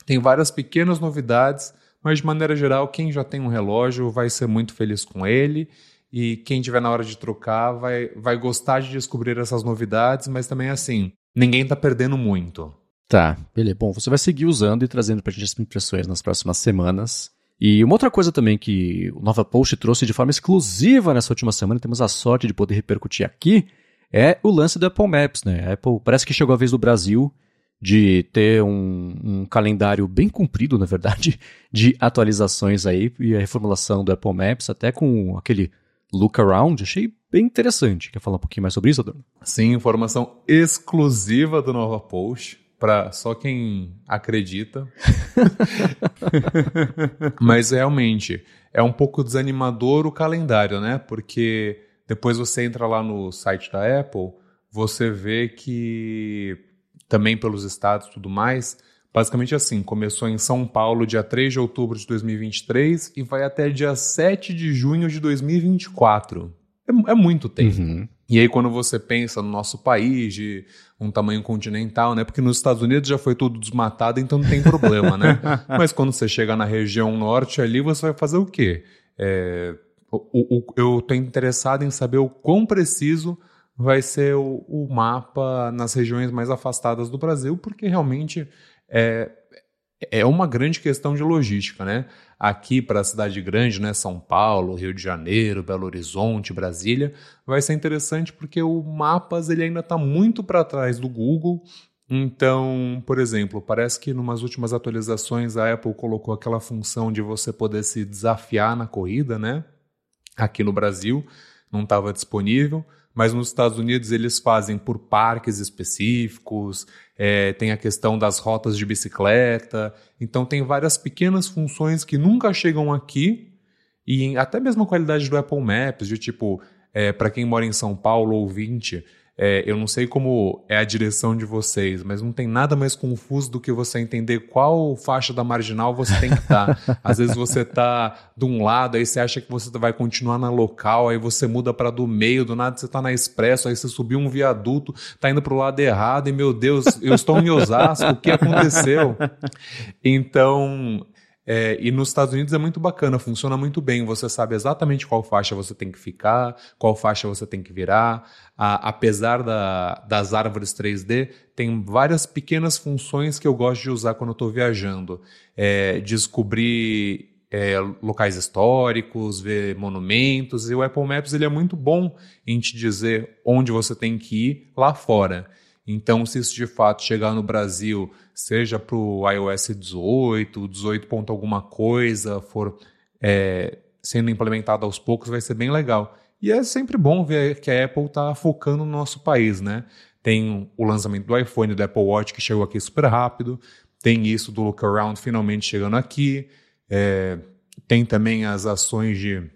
tem várias pequenas novidades, mas de maneira geral, quem já tem um relógio vai ser muito feliz com ele. E quem tiver na hora de trocar vai, vai gostar de descobrir essas novidades, mas também assim, ninguém está perdendo muito. Tá, beleza. Bom, você vai seguir usando e trazendo para a gente as impressões nas próximas semanas. E uma outra coisa também que o Nova Post trouxe de forma exclusiva nessa última semana, temos a sorte de poder repercutir aqui, é o lance do Apple Maps, né? A Apple parece que chegou a vez do Brasil de ter um, um, calendário bem comprido, na verdade, de atualizações aí e a reformulação do Apple Maps, até com aquele look around, achei bem interessante. Quer falar um pouquinho mais sobre isso, Adorno? Sim, informação exclusiva do Nova Post para só quem acredita. Mas realmente é um pouco desanimador o calendário, né? Porque depois você entra lá no site da Apple, você vê que também pelos estados e tudo mais, basicamente assim, começou em São Paulo dia 3 de outubro de 2023 e vai até dia 7 de junho de 2024. É, é muito tempo. Uhum. E aí, quando você pensa no nosso país, de um tamanho continental, né? Porque nos Estados Unidos já foi tudo desmatado, então não tem problema, né? Mas quando você chega na região norte ali, você vai fazer o quê? É, o, o, eu estou interessado em saber o quão preciso vai ser o, o, mapa nas regiões mais afastadas do Brasil, porque realmente é, é uma grande questão de logística, né? Aqui para a cidade grande, né, São Paulo, Rio de Janeiro, Belo Horizonte, Brasília, vai ser interessante porque o Mapas ele ainda está muito para trás do Google. Então, por exemplo, parece que em umas últimas atualizações a Apple colocou aquela função de você poder se desafiar na corrida, né? Aqui no Brasil não estava disponível mas nos Estados Unidos eles fazem por parques específicos, é, tem a questão das rotas de bicicleta, então tem várias pequenas funções que nunca chegam aqui, e até mesmo a qualidade do Apple Maps, de tipo, é, para quem mora em São Paulo, ouvinte, é, eu não sei como é a direção de vocês, mas não tem nada mais confuso do que você entender qual faixa da marginal você tem que estar. Tá. Às vezes você está de um lado, aí você acha que você vai continuar na local, aí você muda para do meio, do nada você está na expresso, aí você subiu um viaduto, está indo para o lado errado, e meu Deus, eu estou em Osasco, o que aconteceu? Então, É, e nos Estados Unidos é muito bacana, funciona muito bem. Você sabe exatamente qual faixa você tem que ficar, qual faixa você tem que virar. A, apesar da, das árvores 3D, tem várias pequenas funções que eu gosto de usar quando eu estou viajando. É, descobrir é, locais históricos, ver monumentos. E o Apple Maps ele é muito bom em te dizer onde você tem que ir lá fora. Então, se isso de fato chegar no Brasil, seja para o iOS 18, 18 ponto alguma coisa, for é, sendo implementado aos poucos, vai ser bem legal. E é sempre bom ver que a Apple está focando no nosso país, né? Tem o lançamento do iPhone, do Apple Watch, que chegou aqui super rápido. Tem isso do Look Around finalmente chegando aqui. É, tem também as ações de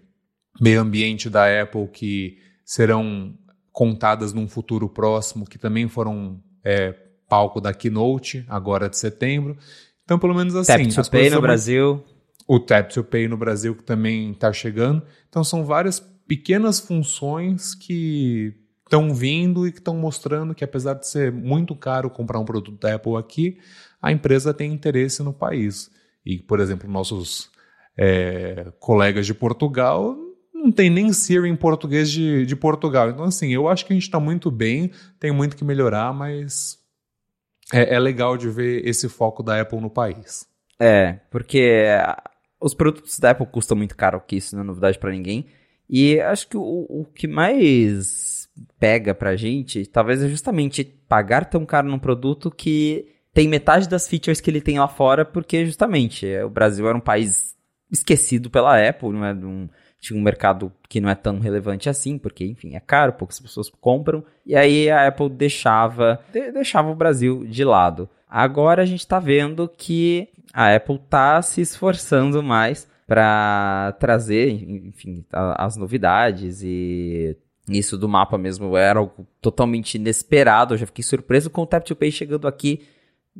meio ambiente da Apple que serão contadas num futuro próximo, que também foram é, palco da Keynote, agora de setembro. Então, pelo menos assim. Tap to Pay no Brasil. O Tap to Pay no Brasil, que também está chegando. Então, são várias pequenas funções que estão vindo e que estão mostrando que, apesar de ser muito caro comprar um produto da Apple aqui, a empresa tem interesse no país. E, por exemplo, nossos é, colegas de Portugal não tem nem Siri em português de, de Portugal. Então, assim, eu acho que a gente está muito bem, tem muito que melhorar, mas é, é, legal de ver esse foco da Apple no país. É, porque os produtos da Apple custam muito caro, que isso não é novidade para ninguém. E acho que o, o que mais pega pra gente, talvez é justamente pagar tão caro num produto que tem metade das features que ele tem lá fora, porque justamente o Brasil era um país esquecido pela Apple, não é um tinha um mercado que não é tão relevante assim, porque, enfim, é caro, poucas pessoas compram, e aí a Apple deixava, de, deixava o Brasil de lado. Agora a gente está vendo que a Apple está se esforçando mais para trazer, enfim, as novidades e isso do mapa mesmo era algo totalmente inesperado. Eu já fiquei surpreso com o Tap to Pay chegando aqui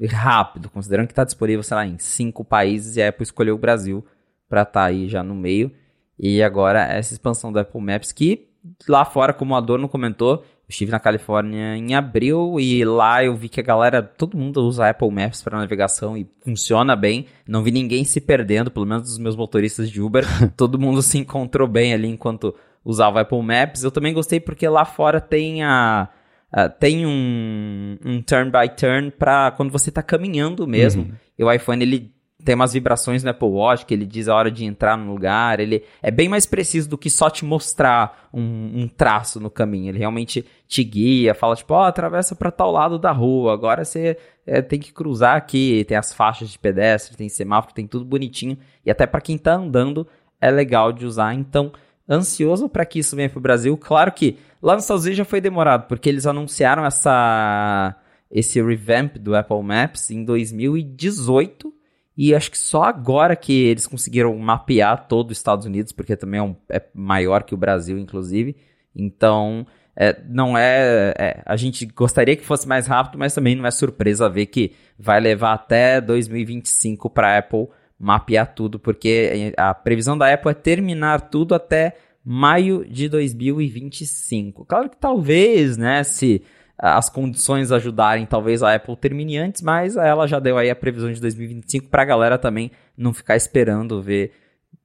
rápido, considerando que está disponível, sei lá, em cinco países e a Apple escolheu o Brasil para estar tá aí já no meio. E agora essa expansão do Apple Maps, que lá fora, como o Adorno comentou, eu estive na Califórnia em abril e lá eu vi que a galera, todo mundo usa Apple Maps para navegação e funciona bem. Não vi ninguém se perdendo, pelo menos dos meus motoristas de Uber. todo mundo se encontrou bem ali enquanto usava Apple Maps. Eu também gostei porque lá fora tem a Uh, tem um, um turn by turn para quando você está caminhando mesmo. Uhum. E o iPhone ele tem umas vibrações no Apple Watch que ele diz a hora de entrar no lugar. Ele é bem mais preciso do que só te mostrar um, um traço no caminho. Ele realmente te guia, fala tipo, ó, oh, atravessa para tal lado da rua. Agora você é, tem que cruzar aqui. Tem as faixas de pedestre, tem semáforo, tem tudo bonitinho. E até para quem tá andando é legal de usar. Então, ansioso para que isso venha pro Brasil. Claro que lá nos Estados Unidos já foi demorado, porque eles anunciaram essa esse revamp do Apple Maps em 2018 e acho que só agora que eles conseguiram mapear todo os Estados Unidos, porque também é, um, é maior que o Brasil, inclusive. Então, é, não é, é, A gente gostaria que fosse mais rápido, mas também não é surpresa ver que vai levar até 2025 para a Apple mapear tudo, porque a previsão da Apple é terminar tudo até maio de 2025. Claro que talvez, né, se as condições ajudarem, talvez a Apple termine antes, mas ela já deu aí a previsão de 2025 para a galera também não ficar esperando ver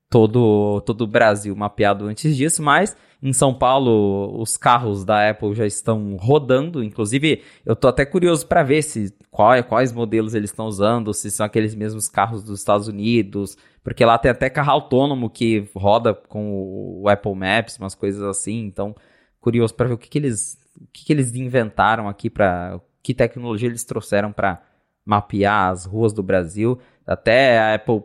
todo, todo o Brasil mapeado antes disso, mas em São Paulo os carros da Apple já estão rodando, inclusive eu tô até curioso para ver se qual, quais modelos eles estão usando, se são aqueles mesmos carros dos Estados Unidos, porque lá tem até carro autônomo que roda com o Apple Maps, umas coisas assim, então curioso para ver o que, que eles o que, que eles inventaram aqui para que tecnologia eles trouxeram para mapear as ruas do Brasil. Até a Apple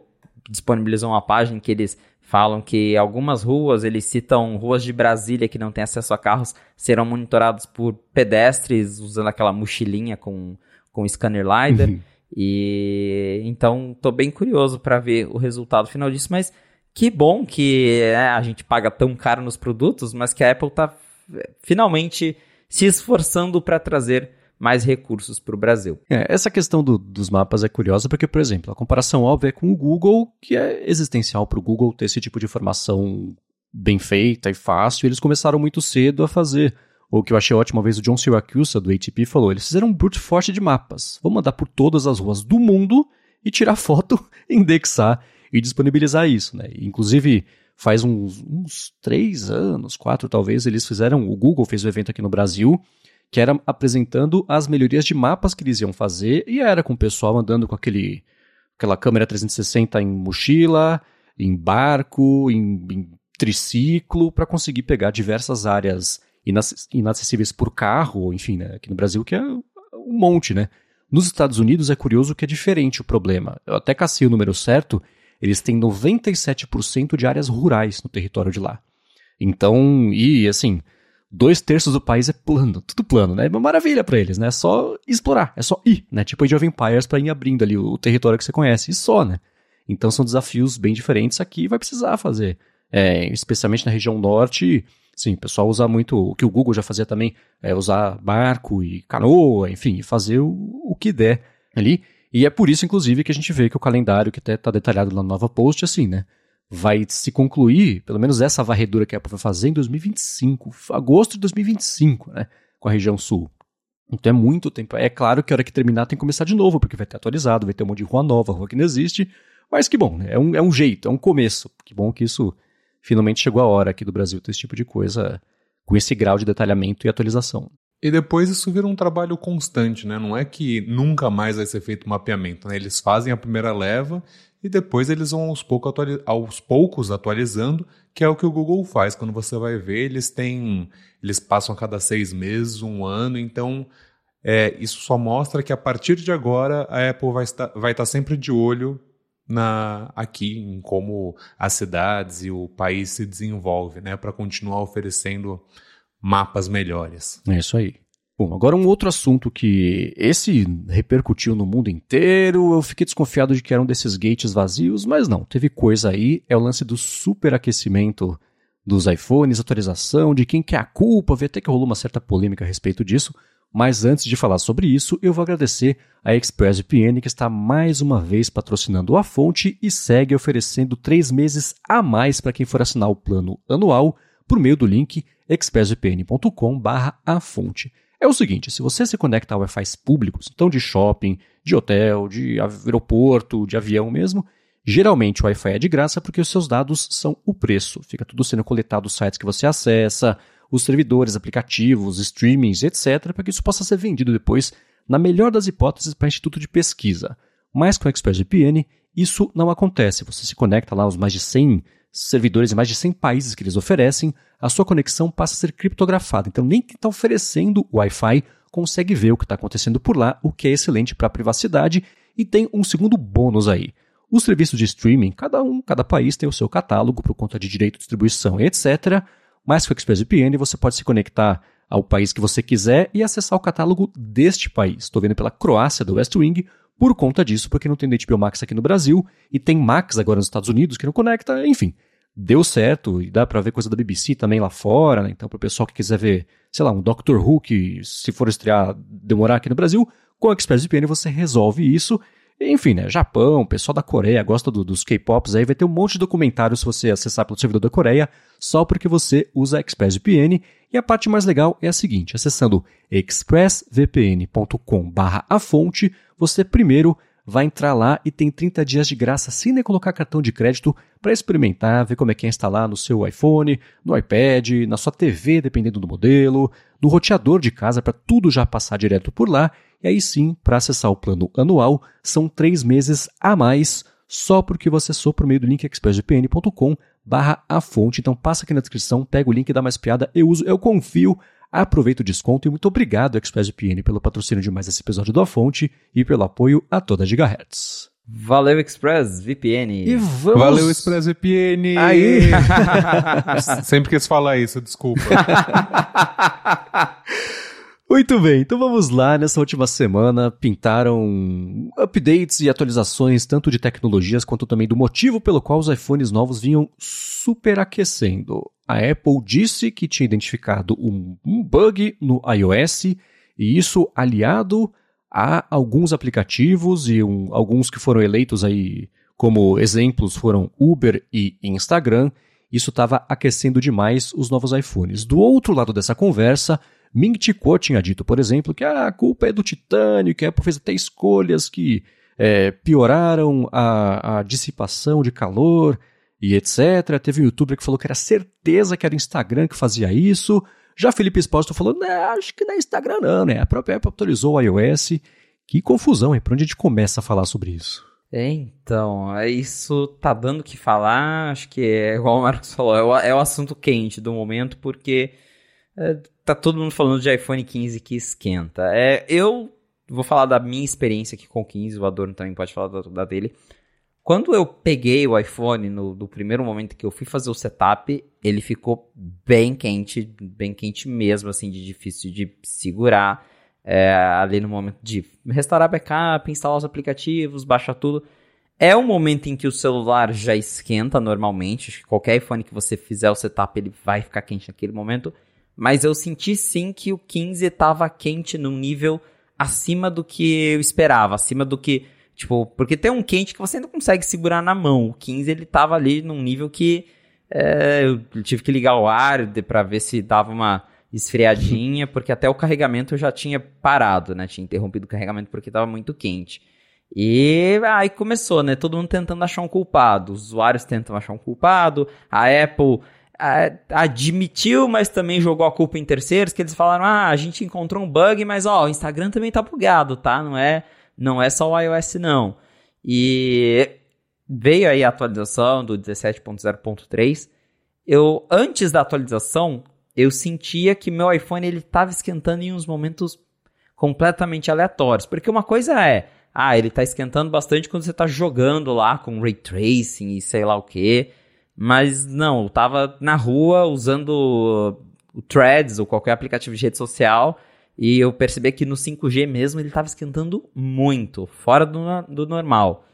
disponibilizou uma página que eles falam que algumas ruas, eles citam ruas de Brasília que não têm acesso a carros, serão monitorados por pedestres usando aquela mochilinha com, com scanner LiDAR. Uhum. E então tô bem curioso para ver o resultado final disso, mas que bom que é, a gente paga tão caro nos produtos, mas que a Apple tá é, finalmente se esforçando para trazer mais recursos para o Brasil. É, essa questão do, dos mapas é curiosa porque, por exemplo, a comparação óbvia é com o Google, que é existencial para o Google ter esse tipo de informação bem feita e fácil. Eles começaram muito cedo a fazer. O que eu achei ótimo, uma vez o John Siracusa, do ATP, falou: eles fizeram um brute force de mapas. Vamos andar por todas as ruas do mundo e tirar foto, indexar e disponibilizar isso, né? Inclusive, faz uns, uns três anos, quatro talvez, eles fizeram, o Google fez um evento aqui no Brasil, que era apresentando as melhorias de mapas que eles iam fazer, e era com o pessoal andando com aquele, aquela câmera 360 em mochila, em barco, em, em triciclo, para conseguir pegar diversas áreas inacessíveis por carro, enfim, né, aqui no Brasil, que é um monte, né? Nos Estados Unidos é curioso que é diferente o problema. Eu até cacei o número certo, eles têm 97% de áreas rurais no território de lá. Então, e assim, dois terços do país é plano, tudo plano, né? É uma maravilha para eles, né? É só explorar, é só ir, né? Tipo Age of Empires para ir abrindo ali o território que você conhece, e só, né? Então são desafios bem diferentes aqui vai precisar fazer. É, especialmente na região norte, sim, o pessoal usa muito, o que o Google já fazia também, é usar barco e canoa, enfim, fazer o, o que der ali. E é por isso, inclusive, que a gente vê que o calendário que até está detalhado na nova post, assim, né? Vai se concluir, pelo menos essa varredura que a Apple vai fazer em 2025, agosto de 2025, né? Com a região sul. Então é muito tempo. É claro que a hora que terminar tem que começar de novo, porque vai ter atualizado, vai ter um monte de rua nova, rua que não existe. Mas que bom, né? É um, é um jeito, é um começo. Que bom que isso finalmente chegou a hora aqui do Brasil ter esse tipo de coisa com esse grau de detalhamento e atualização. E depois isso vira um trabalho constante, né? Não é que nunca mais vai ser feito mapeamento, né? Eles fazem a primeira leva e depois eles vão aos, pouco atualiz... aos poucos atualizando, que é o que o Google faz. Quando você vai ver, eles têm. Eles passam a cada seis meses, um ano, então é, isso só mostra que a partir de agora a Apple vai estar, vai estar sempre de olho na, aqui em como as cidades e o país se desenvolve, né? Para continuar oferecendo mapas melhores. É isso aí. Bom, agora um outro assunto que esse repercutiu no mundo inteiro, eu fiquei desconfiado de que era um desses gates vazios, mas não, teve coisa aí, é o lance do superaquecimento dos iPhones, atualização, de quem que é a culpa, vi até que rolou uma certa polêmica a respeito disso, mas antes de falar sobre isso, eu vou agradecer a ExpressVPN que está mais uma vez patrocinando a fonte e segue oferecendo três meses a mais para quem for assinar o plano anual por meio do link expressvpn.com/afonte. É o seguinte, se você se conecta a Wi-Fi públicos, então de shopping, de hotel, de aeroporto, de avião mesmo, geralmente o Wi-Fi é de graça porque os seus dados são o preço. Fica tudo sendo coletado dos sites que você acessa, os servidores, aplicativos, streamings, etc., para que isso possa ser vendido depois, na melhor das hipóteses, para instituto de pesquisa. Mas com o ExpressVPN, isso não acontece. Você se conecta lá aos mais de 100 servidores em mais de 100 países que eles oferecem, a sua conexão passa a ser criptografada. Então, nem quem está oferecendo o Wi-Fi consegue ver o que está acontecendo por lá, o que é excelente para a privacidade. E tem um segundo bônus aí. Os serviços de streaming, cada um, cada país tem o seu catálogo por conta de direito de distribuição, etc. Mas com o ExpressVPN você pode se conectar ao país que você quiser e acessar o catálogo deste país. Estou vendo pela Croácia do West Wing, por conta disso, porque não tem HBO Max aqui no Brasil e tem Max agora nos Estados Unidos que não conecta, enfim. Deu certo e dá para ver coisa da BBC também lá fora, né? Então, para o pessoal que quiser ver, sei lá, um Doctor Who que, se for estrear, demorar aqui no Brasil, com o ExpressVPN você resolve isso. Enfim, né? Japão, pessoal da Coreia gosta do, dos K-Pops aí, vai ter um monte de documentários se você acessar pelo servidor da Coreia, só porque você usa ExpressVPN. E a parte mais legal é a seguinte: acessando expressvpn.com/a fonte, você primeiro vai entrar lá e tem 30 dias de graça sem nem colocar cartão de crédito para experimentar, ver como é que é instalar no seu iPhone, no iPad, na sua TV, dependendo do modelo, no roteador de casa para tudo já passar direto por lá. E aí sim, para acessar o plano anual, são três meses a mais só porque você acessou por meio do link expressvpn.com barra a fonte. Então passa aqui na descrição, pega o link, dá mais piada, eu uso, eu confio. Aproveita o desconto e muito obrigado, ExpressVPN, pelo patrocínio de mais esse episódio do A Fonte e pelo apoio a toda Gigahertz. Valeu, ExpressVPN. E vamos... Valeu, ExpressVPN. Aí! Sempre quis falar isso, desculpa. Muito bem, então vamos lá. Nessa última semana pintaram updates e atualizações tanto de tecnologias quanto também do motivo pelo qual os iPhones novos vinham superaquecendo. A Apple disse que tinha identificado um, bug no iOS e isso aliado a alguns aplicativos e um, alguns que foram eleitos aí como exemplos foram Uber e Instagram. Isso estava aquecendo demais os novos iPhones. Do outro lado dessa conversa, Ming Chi tinha dito, por exemplo, que a culpa é do titânio, que a Apple fez até escolhas que é, pioraram a, a dissipação de calor e etc. Teve um youtuber que falou que era certeza que era Instagram que fazia isso. Já Felipe Espósito falou, acho que não é Instagram não, né? A própria Apple autorizou o iOS. Que confusão, hein? Pra onde a gente começa a falar sobre isso? Então, é isso tá dando o que falar, acho que é igual o Marcos falou, é o, é o assunto quente do momento, porque tá todo mundo falando de iPhone 15 que esquenta. É, eu vou falar da minha experiência aqui com o 15, o Adorno também pode falar da, da dele. Quando eu peguei o iPhone, no, no primeiro momento que eu fui fazer o setup, ele ficou bem quente, bem quente mesmo, assim, de difícil de segurar. É, ali no momento de restaurar backup, instalar os aplicativos, baixar tudo. É um momento em que o celular já esquenta normalmente. Acho que qualquer iPhone que você fizer o setup, ele vai ficar quente naquele momento. Mas eu senti sim que o 15 estava quente num nível acima do que eu esperava, acima do que Tipo, porque tem um quente que você ainda consegue segurar na mão. O 15 ele tava ali num nível que é, eu tive que ligar o ar para ver se dava uma esfriadinha, porque até o carregamento eu já tinha parado, né? Tinha interrompido o carregamento porque tava muito quente. E aí começou, né? Todo mundo tentando achar um culpado. Os usuários tentam achar um culpado. A Apple admitiu, mas também jogou a culpa em terceiros, que eles falaram: ah, a gente encontrou um bug, mas ó, o Instagram também tá bugado, tá? Não é não é só o iOS não. E veio aí a atualização do 17.0.3. Eu antes da atualização, eu sentia que meu iPhone ele estava esquentando em uns momentos completamente aleatórios, porque uma coisa é, ah, ele está esquentando bastante quando você está jogando lá com ray tracing e sei lá o que, mas não, eu tava na rua usando o Threads ou qualquer aplicativo de rede social e eu percebi que no 5G mesmo ele estava esquentando muito, fora do, do normal.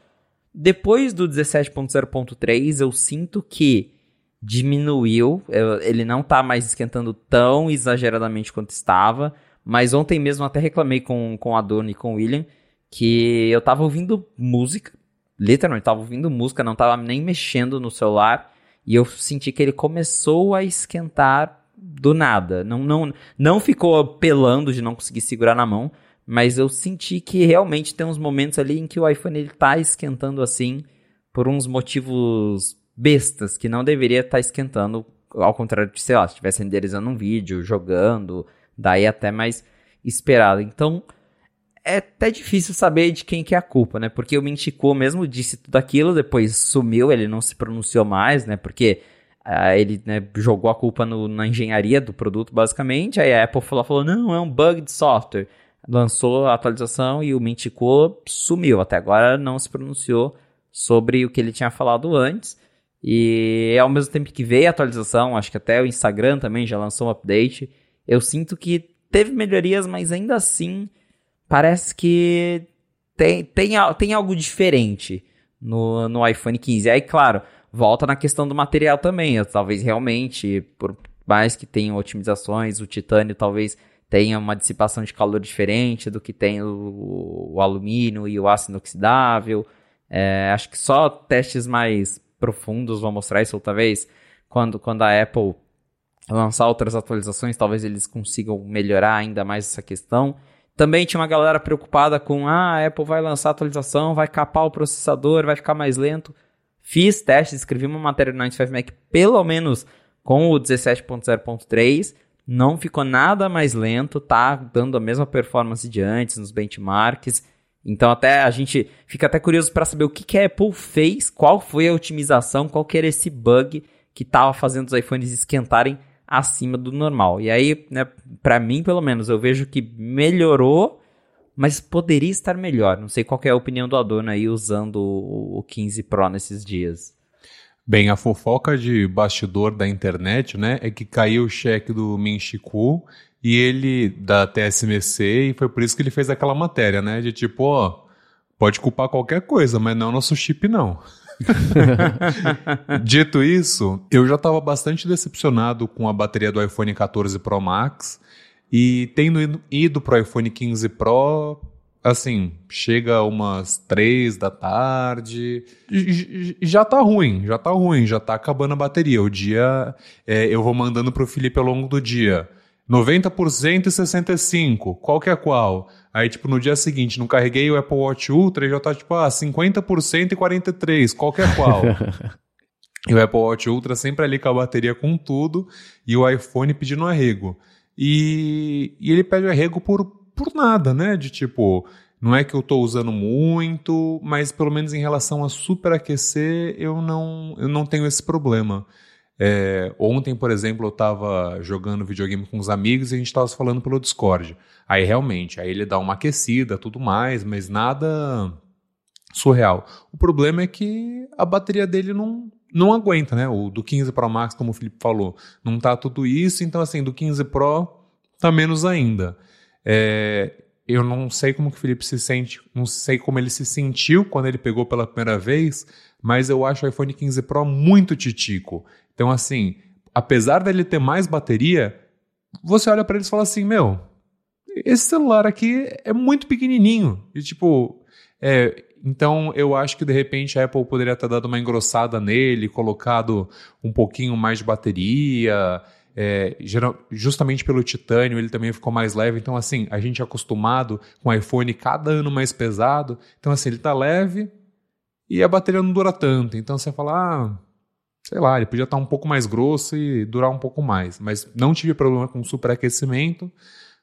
Depois do 17.0.3, eu sinto que diminuiu, ele não está mais esquentando tão exageradamente quanto estava, mas ontem mesmo até reclamei com, com a Dona e com o William que eu estava ouvindo música, literalmente estava ouvindo música, não estava nem mexendo no celular, e eu senti que ele começou a esquentar do nada. Não, não, não ficou apelando de não conseguir segurar na mão, mas eu senti que realmente tem uns momentos ali em que o iPhone ele tá esquentando assim por uns motivos bestas que não deveria estar tá esquentando, ao contrário de, sei lá, se estivesse renderizando um vídeo, jogando, daí até mais esperado. Então, é até difícil saber de quem que é a culpa, né? Porque o Mintico mesmo disse tudo aquilo, depois sumiu, ele não se pronunciou mais, né? Porque Uh, ele né, jogou a culpa no, na engenharia do produto, basicamente. Aí a Apple falou, falou, não, é um bug de software. Lançou a atualização e o Mintico sumiu. Até agora não se pronunciou sobre o que ele tinha falado antes. E ao mesmo tempo que veio a atualização, acho que até o Instagram também já lançou um update. Eu sinto que teve melhorias, mas ainda assim parece que tem, tem, tem algo diferente no, no iPhone 15. Aí, claro, volta na questão do material também. Talvez realmente, por mais que tenham otimizações, o titânio talvez tenha uma dissipação de calor diferente do que tem o, o alumínio e o aço inoxidável. É, acho que só testes mais profundos vão mostrar isso, talvez quando, quando a Apple lançar outras atualizações, talvez eles consigam melhorar ainda mais essa questão. Também tinha uma galera preocupada com, ah, a Apple vai lançar atualização, vai capar o processador, vai ficar mais lento. Fiz testes, escrevi uma matéria no 95 Mac, pelo menos com o 17.0.3. Não ficou nada mais lento, tá dando a mesma performance de antes nos benchmarks. Então até a gente fica até curioso para saber o que, que a Apple fez, qual foi a otimização, qual que era esse bug que estava fazendo os iPhones esquentarem acima do normal. E aí, né, para mim pelo menos, eu vejo que melhorou mas poderia estar melhor. Não sei qual é a opinião do Adorno aí usando o 15 Pro nesses dias. Bem, a fofoca de bastidor da internet, né, é que caiu o cheque do Minchiku e ele da TSMC e foi por isso que ele fez aquela matéria, né, de tipo, ó, pode culpar qualquer coisa, mas não nosso chip não. Dito isso, eu já estava bastante decepcionado com a bateria do iPhone 14 Pro Max e tendo ido pro iPhone 15 Pro, assim, chega umas três da tarde, já tá ruim, já tá ruim, já tá acabando a bateria. O dia, é, eu vou mandando pro Felipe ao longo do dia. 90% e 65%, qual que é qual? Aí, tipo, no dia seguinte, não carreguei o Apple Watch Ultra e já tá, tipo, ah, 50% e 43%, qual que é qual? e o Apple Watch Ultra sempre ali com a bateria com tudo e o iPhone pedindo arrego. E, e ele pede arrego por, por nada, né? De tipo, não é que eu estou usando muito, mas pelo menos em relação a superaquecer, eu não, eu não tenho esse problema. É, ontem, por exemplo, eu estava jogando videogame com os amigos e a gente estava falando pelo Discord. Aí realmente, aí ele dá uma aquecida, tudo mais, mas nada surreal. O problema é que a bateria dele não, não aguenta, né? O do 15 Pro Max, como o Felipe falou, não tá tudo isso, então assim, do 15 Pro tá menos ainda. É, eu não sei como que o Felipe se sente, não sei como ele se sentiu quando ele pegou pela primeira vez, mas eu acho o iPhone 15 Pro muito titico. Então, assim, apesar dele ter mais bateria, você olha para ele e fala assim: meu, esse celular aqui é muito pequenininho. E, tipo, é, então eu acho que de repente a Apple poderia ter dado uma engrossada nele, colocado um pouquinho mais de bateria. É, geral, justamente pelo titânio, ele também ficou mais leve. Então, assim, a gente é acostumado com o iPhone cada ano mais pesado. Então, assim, ele tá leve e a bateria não dura tanto. Então, você fala, ah, sei lá, ele podia estar um pouco mais grosso e durar um pouco mais. Mas não tive problema com superaquecimento,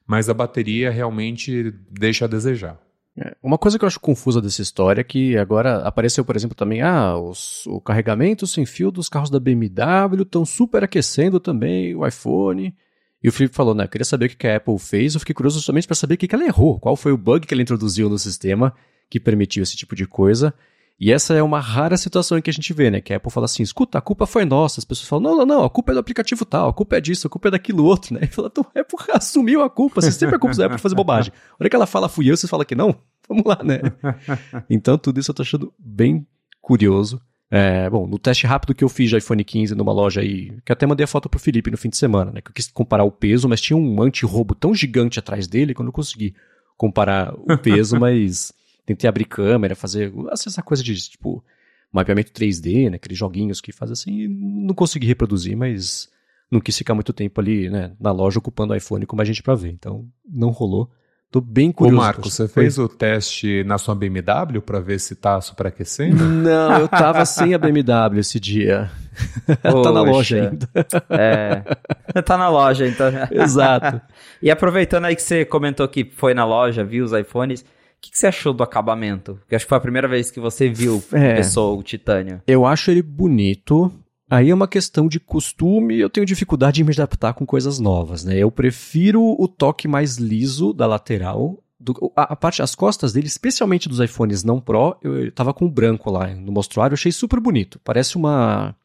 mas a bateria realmente deixa a desejar. É, uma coisa que eu acho confusa dessa história é que agora apareceu, por exemplo, também, ah, os, o carregamento sem fio dos carros da BMW estão superaquecendo também o iPhone. E o Felipe falou, né, queria saber o que a Apple fez, eu fiquei curioso justamente para saber o que ela errou, qual foi o bug que ela introduziu no sistema que permitiu esse tipo de coisa. E essa é uma rara situação em que a gente vê, né? Que a Apple fala assim: escuta, a culpa foi nossa. As pessoas falam: não, não, não, a culpa é do aplicativo tal, a culpa é disso, a culpa é daquilo outro, né? E fala: então a Apple assumiu a culpa, você sempre acusa a Apple de fazer bobagem. A hora que ela fala fui eu, você fala que não, vamos lá, né? então tudo isso eu tô achando bem curioso. É, bom, no teste rápido que eu fiz de iPhone 15 numa loja aí, que até mandei a foto pro Felipe no fim de semana, né? Que eu quis comparar o peso, mas tinha um anti-roubo tão gigante atrás dele que eu não consegui comparar o peso, mas tentei abrir câmera, fazer essa coisa de, tipo, mapeamento 3D, né? Aqueles joguinhos que faz assim, não consegui reproduzir, mas não quis ficar muito tempo ali, né, na loja ocupando o iPhone como a gente para ver. Então, não rolou. Tô bem curioso. Ô Marco, você fez o teste na sua BMW para ver se tá superaquecendo? Não, eu tava sem a BMW esse dia. tá na loja ainda. É. Tá na loja, então. Exato. e aproveitando aí que você comentou que foi na loja, viu os iPhones, que, que você achou do acabamento? Porque acho que foi a primeira vez que você viu é, pessoa, o titânio. Eu acho ele bonito. Aí é uma questão de costume, eu tenho dificuldade em me adaptar com coisas novas, né? Eu prefiro o toque mais liso da lateral. Do, a, a, parte, as costas dele, especialmente dos iPhones não Pro, eu, eu tava com branco lá no mostruário, eu achei super bonito. Parece uma,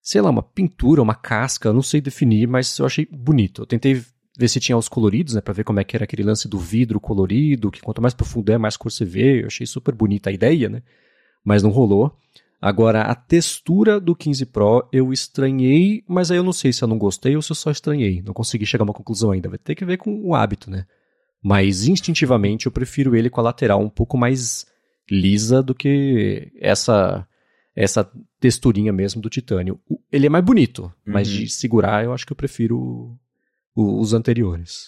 sei lá, uma pintura, uma casca, não sei definir, mas eu achei bonito. Eu tentei ver se tinha os coloridos, né, para ver como é que era aquele lance do vidro colorido, que quanto mais profundo é, mais cor você vê. Eu achei super bonita a ideia, né? Mas não rolou. Agora, a textura do 15 Pro eu estranhei, mas aí eu não sei se eu não gostei ou se eu só estranhei. Não consegui chegar a uma conclusão ainda. Vai ter que ver com o hábito, né? Mas instintivamente eu prefiro ele com a lateral um pouco mais lisa do que essa essa texturinha mesmo do titânio. Ele é mais bonito, mas uhum. de segurar eu acho que eu prefiro os anteriores.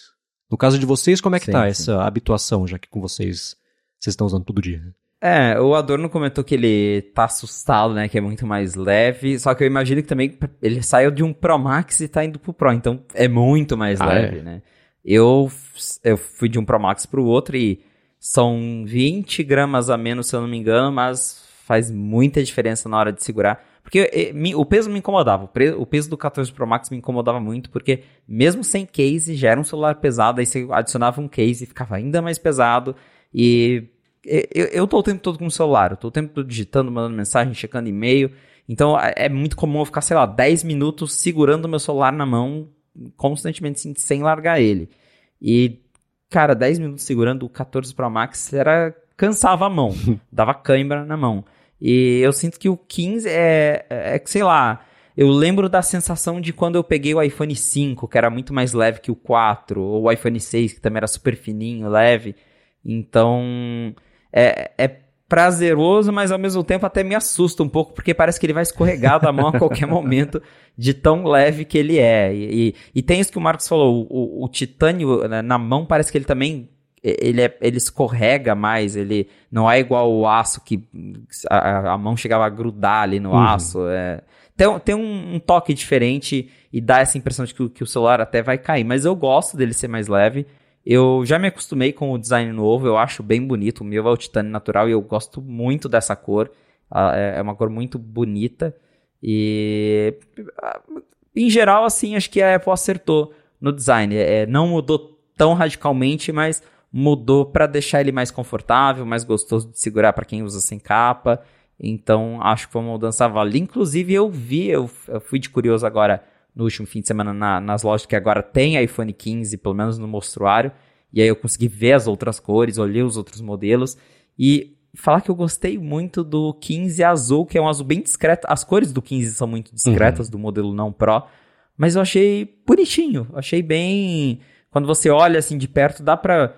No caso de vocês, como é que sim, tá sim. essa habituação, já que com vocês vocês estão usando todo dia? É, o Adorno comentou que ele tá assustado, né? Que é muito mais leve. Só que eu imagino que também ele saiu de um Pro Max e tá indo pro Pro. Então é muito mais ah, leve, é? né? Eu, eu fui de um Pro Max pro outro e são 20 gramas a menos, se eu não me engano, mas faz muita diferença na hora de segurar. Porque eh, o peso me incomodava. O peso do 14 Pro Max me incomodava muito, porque mesmo sem case, já era um celular pesado, aí você adicionava um case e ficava ainda mais pesado. E eu, eu tô o tempo todo com o celular, eu tô o tempo todo digitando, mandando mensagem, checando e-mail. Então é muito comum eu ficar, sei lá, 10 minutos segurando o meu celular na mão, constantemente sem, sem largar ele. E, cara, 10 minutos segurando o 14 Pro Max era. cansava a mão, dava cãibra na mão. E eu sinto que o 15 é, é, é que, sei lá, eu lembro da sensação de quando eu peguei o iPhone 5, que era muito mais leve que o 4, ou o iPhone 6, que também era super fininho, leve. Então, é, é prazeroso, mas ao mesmo tempo até me assusta um pouco, porque parece que ele vai escorregar da mão a qualquer momento, de tão leve que ele é. E, e, e tem isso que o Marcos falou, o, o titânio né, na mão parece que ele também ele, é, ele escorrega mais, ele não é igual o aço que a, a mão chegava a grudar ali no uhum. aço. É, tem, tem um, um, toque diferente e dá essa impressão de que, que, o celular até vai cair, mas eu gosto dele ser mais leve. Eu já me acostumei com o design novo, eu acho bem bonito. O meu é o titânio natural e eu gosto muito dessa cor. É, é uma cor muito bonita. E em geral, assim, acho que a Apple acertou no design. É, não mudou tão radicalmente, mas mudou para deixar ele mais confortável, mais gostoso de segurar para quem usa sem capa. Então, acho que foi uma mudança válida. Inclusive, eu vi, eu, eu fui de curioso agora no último fim de semana na, nas lojas que agora tem iPhone 15, pelo menos no mostruário. E aí eu consegui ver as outras cores, olhei os outros modelos. E falar que eu gostei muito do 15 azul, que é um azul bem discreto. As cores do 15 são muito discretas, uhum. do modelo não Pro. Mas eu achei bonitinho. Achei bem. Quando você olha assim de perto, dá pra,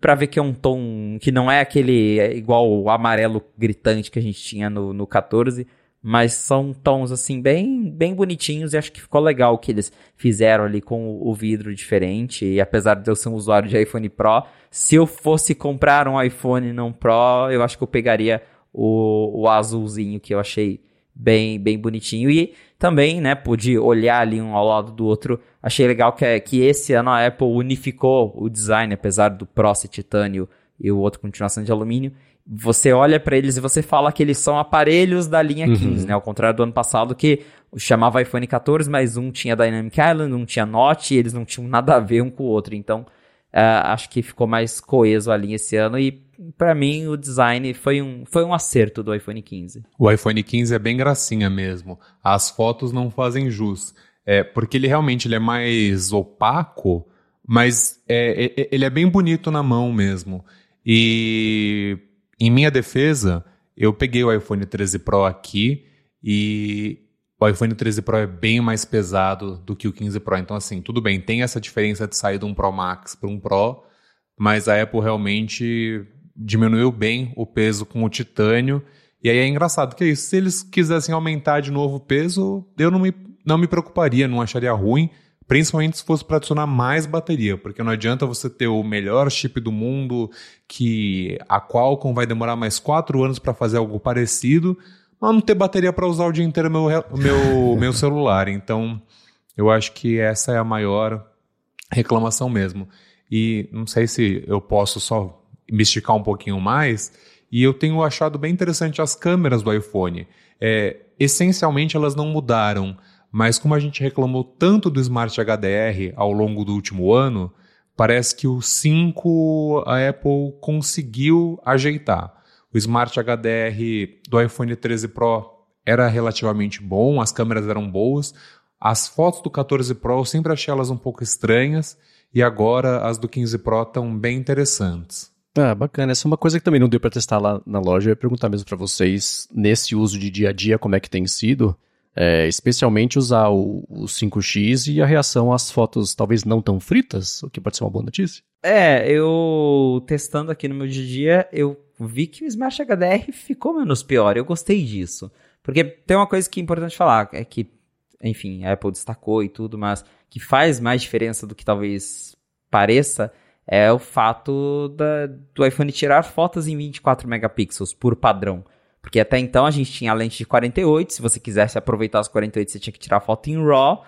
pra ver que é um tom que não é aquele é igual o amarelo gritante que a gente tinha no, no 14 mas são tons assim bem bem bonitinhos e acho que ficou legal o que eles fizeram ali com o vidro diferente. E apesar de eu ser um usuário de iPhone Pro, se eu fosse comprar um iPhone não Pro, eu acho que eu pegaria o, o azulzinho que eu achei bem bem bonitinho. E também, né, pude olhar ali um ao lado do outro. Achei legal que, que esse ano a Apple unificou o design, apesar do Pro ser titânio e o outro continuação de alumínio você olha para eles e você fala que eles são aparelhos da linha 15, uhum. né? Ao contrário do ano passado que chamava iPhone 14, mas um tinha Dynamic Island, um tinha Note, e eles não tinham nada a ver um com o outro. Então, uh, acho que ficou mais coeso a linha esse ano e para mim o design foi um, foi um acerto do iPhone 15. O iPhone 15 é bem gracinha mesmo. As fotos não fazem jus. É, porque ele realmente ele é mais opaco, mas é, é, ele é bem bonito na mão mesmo. E em minha defesa, eu peguei o iPhone 13 Pro aqui e o iPhone 13 Pro é bem mais pesado do que o 15 Pro. Então, assim, tudo bem, tem essa diferença de sair de um Pro Max para um Pro, mas a Apple realmente diminuiu bem o peso com o titânio. E aí é engraçado que é isso. Se eles quisessem aumentar de novo o peso, eu não me, não me preocuparia, não acharia ruim. Principalmente se fosse para adicionar mais bateria, porque não adianta você ter o melhor chip do mundo, que a Qualcomm vai demorar mais quatro anos para fazer algo parecido, mas não ter bateria para usar o dia inteiro meu meu meu celular. Então, eu acho que essa é a maior reclamação mesmo. E não sei se eu posso só me esticar um pouquinho mais. E eu tenho achado bem interessante as câmeras do iPhone. É, essencialmente elas não mudaram. Mas como a gente reclamou tanto do Smart HDR ao longo do último ano, parece que o 5 a Apple conseguiu ajeitar. O Smart HDR do iPhone 13 Pro era relativamente bom, as câmeras eram boas. As fotos do 14 Pro eu sempre achei elas um pouco estranhas e agora as do 15 Pro estão bem interessantes. Ah, bacana. Essa é uma coisa que também não deu para testar lá na loja. Eu ia perguntar mesmo para vocês, nesse uso de dia a dia, como é que tem sido. É, especialmente usar o, o 5x e a reação às fotos talvez não tão fritas, o que pode ser uma boa notícia. É, eu testando aqui no meu dia a dia, eu vi que o Smart HDR ficou menos pior. Eu gostei disso. Porque tem uma coisa que é importante falar, é que, enfim, a Apple destacou e tudo, mas que faz mais diferença do que talvez pareça é o fato da, do iPhone tirar fotos em 24 megapixels por padrão. Porque até então a gente tinha a lente de 48, se você quisesse aproveitar as 48 você tinha que tirar foto em RAW,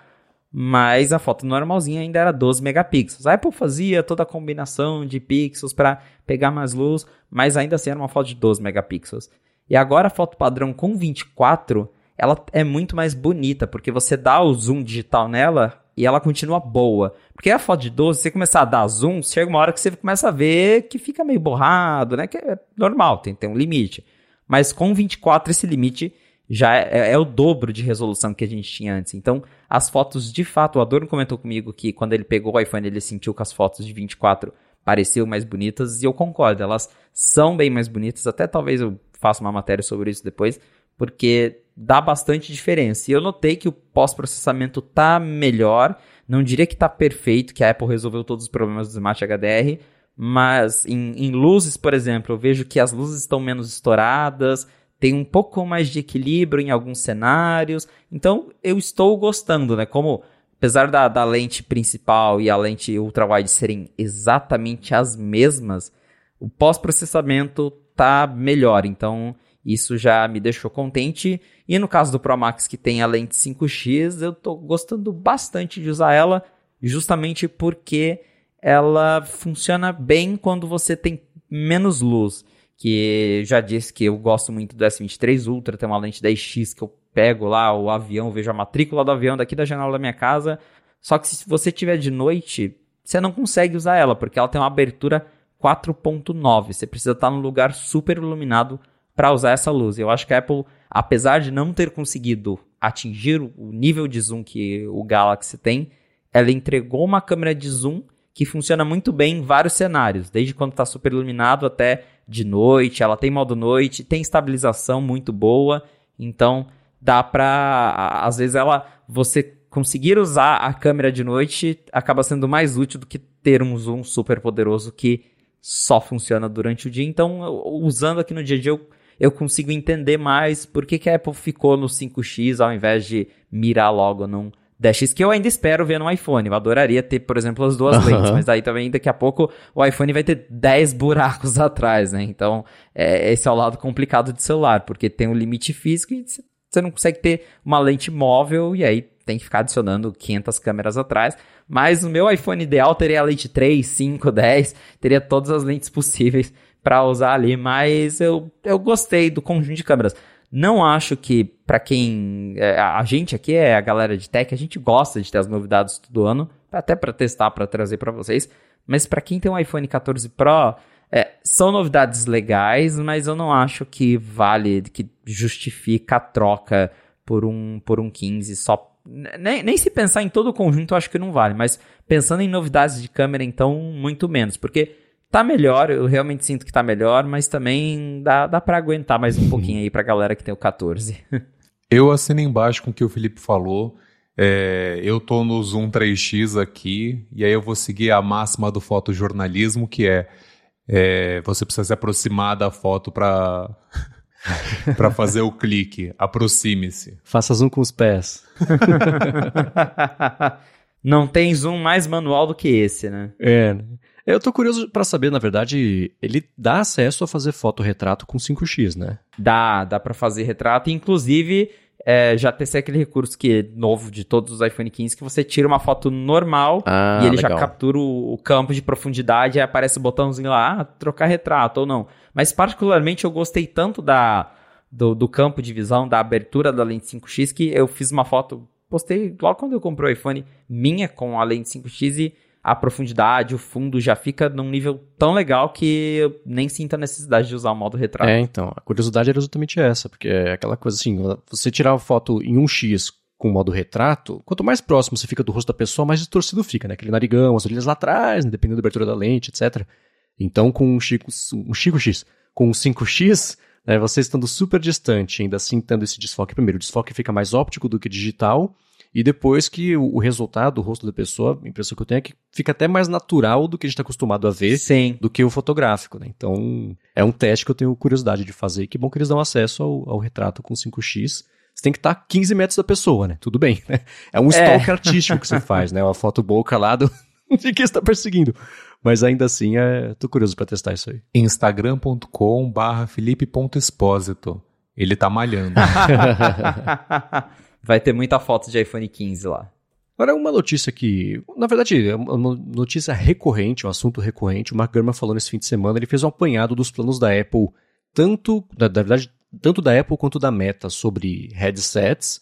mas a foto normalzinha ainda era 12 megapixels. A Apple fazia toda a combinação de pixels para pegar mais luz, mas ainda assim era uma foto de 12 megapixels. E agora a foto padrão com 24, ela é muito mais bonita, porque você dá o zoom digital nela e ela continua boa. Porque a foto de 12, se você começar a dar zoom, chega uma hora que você começa a ver que fica meio borrado, né? Que é normal, tem, tem um limite. Mas com 24 esse limite já é, é, é, o dobro de resolução que a gente tinha antes. Então, as fotos, de fato, o Adorno comentou comigo que quando ele pegou o iPhone, ele sentiu que as fotos de 24 pareciam mais bonitas, e eu concordo, elas são bem mais bonitas, até talvez eu faça uma matéria sobre isso depois, porque dá bastante diferença. E eu notei que o pós-processamento tá melhor, não diria que tá perfeito, que a Apple resolveu todos os problemas do Smart HDR, mas em, em luzes, por exemplo, eu vejo que as luzes estão menos estouradas, tem um pouco mais de equilíbrio em alguns cenários. Então eu estou gostando, né? Como apesar da, da lente principal e a lente ultra-wide serem exatamente as mesmas, o pós-processamento tá melhor. Então isso já me deixou contente. E no caso do Pro Max que tem a lente 5x, eu tô gostando bastante de usar ela, justamente porque ela funciona bem quando você tem menos luz que já disse que eu gosto muito do S23 Ultra, tem uma lente 10x que eu pego lá o avião, vejo a matrícula do avião daqui da janela da minha casa. Só que se você tiver de noite, você não consegue usar ela, porque ela tem uma abertura 4.9. Você precisa estar num lugar super iluminado para usar essa luz. Eu acho que a Apple, apesar de não ter conseguido atingir o nível de zoom que o Galaxy tem, ela entregou uma câmera de zoom que funciona muito bem em vários cenários, desde quando está super iluminado até de noite, ela tem modo noite, tem estabilização muito boa, então dá pra. Às vezes ela. Você conseguir usar a câmera de noite acaba sendo mais útil do que ter um zoom super poderoso que só funciona durante o dia. Então, usando aqui no dia a dia, eu, eu consigo entender mais por que, que a Apple ficou no 5X ao invés de mirar logo num 10x que eu ainda espero ver no iPhone. Eu adoraria ter, por exemplo, as duas lentes, mas daí também daqui a pouco o iPhone vai ter 10 buracos atrás, né? Então, é, esse é o lado complicado de celular, porque tem um limite físico e você não consegue ter uma lente móvel e aí tem que ficar adicionando 500 câmeras atrás. Mas no meu iPhone ideal teria a lente 3, 5, 10, teria todas as lentes possíveis para usar ali, mas eu, eu gostei do conjunto de câmeras. Não acho que, para quem. É, a gente aqui é a galera de tech, a gente gosta de ter as novidades todo ano, até para testar, para trazer para vocês. Mas para quem tem um iPhone 14 Pro, é, são novidades legais, mas eu não acho que vale, que justifica a troca por um, por um 15 só. Nem, nem se pensar em todo o conjunto, eu acho que não vale, mas pensando em novidades de câmera, então, muito menos, porque Tá melhor, eu realmente sinto que tá melhor, mas também dá, dá para aguentar mais um pouquinho aí pra galera que tem o 14. eu assino embaixo com o que o Felipe falou. É, eu tô no Zoom 3x aqui, e aí eu vou seguir a máxima do fotojornalismo, que é, é você precisa se aproximar da foto para para fazer o clique. Aproxime-se. Faça zoom com os pés. Não tem zoom mais manual do que esse, né? É. Né? Eu tô curioso para saber, na verdade, ele dá acesso a fazer fotorretrato com 5x, né? Dá, dá para fazer retrato, inclusive é, já testei aquele recurso que é novo de todos os iPhone 15, que você tira uma foto normal ah, e ele legal. já captura o, o, campo de profundidade e aparece o botãozinho lá, ah, trocar retrato ou não. Mas particularmente eu gostei tanto da, do, do campo de visão, da abertura da lente 5x, que eu fiz uma foto, postei logo quando eu comprei o iPhone, minha com a lente 5x e a profundidade, o fundo já fica num nível tão legal que eu nem sinto a necessidade de usar o modo retrato. É, então, a curiosidade era exatamente essa, porque é aquela coisa assim, você tirar a foto em 1x com o modo retrato, quanto mais próximo você fica do rosto da pessoa, mais distorcido fica, né? Aquele narigão, as orelhas lá atrás, né? dependendo da abertura da lente, etc. Então, com um Chico, um Chico X, com um 5x, né, você estando super distante, ainda assim tendo esse desfoque, primeiro, o desfoque fica mais óptico do que digital, e depois que o, resultado, o rosto da pessoa, a impressão que eu tenho é que fica até mais natural do que a gente está acostumado a ver Sim. do que o fotográfico, né? Então, é um teste que eu tenho curiosidade de fazer. Que bom que eles dão acesso ao, ao retrato com 5x. Você tem que estar tá 15 metros da pessoa, né? Tudo bem, né? É um é. artístico que você faz, né? Uma foto boa calado de quem está perseguindo. Mas ainda assim, é... tô curioso para testar isso aí. instagram.com barra felipe.expósito. Ele tá malhando. Vai ter muita foto de iPhone 15 lá. Agora, uma notícia que, na verdade, é uma notícia recorrente, um assunto recorrente. O Mark Gurman falou nesse fim de semana, ele fez um apanhado dos planos da Apple, tanto, na, verdade, tanto da Apple quanto da Meta sobre headsets.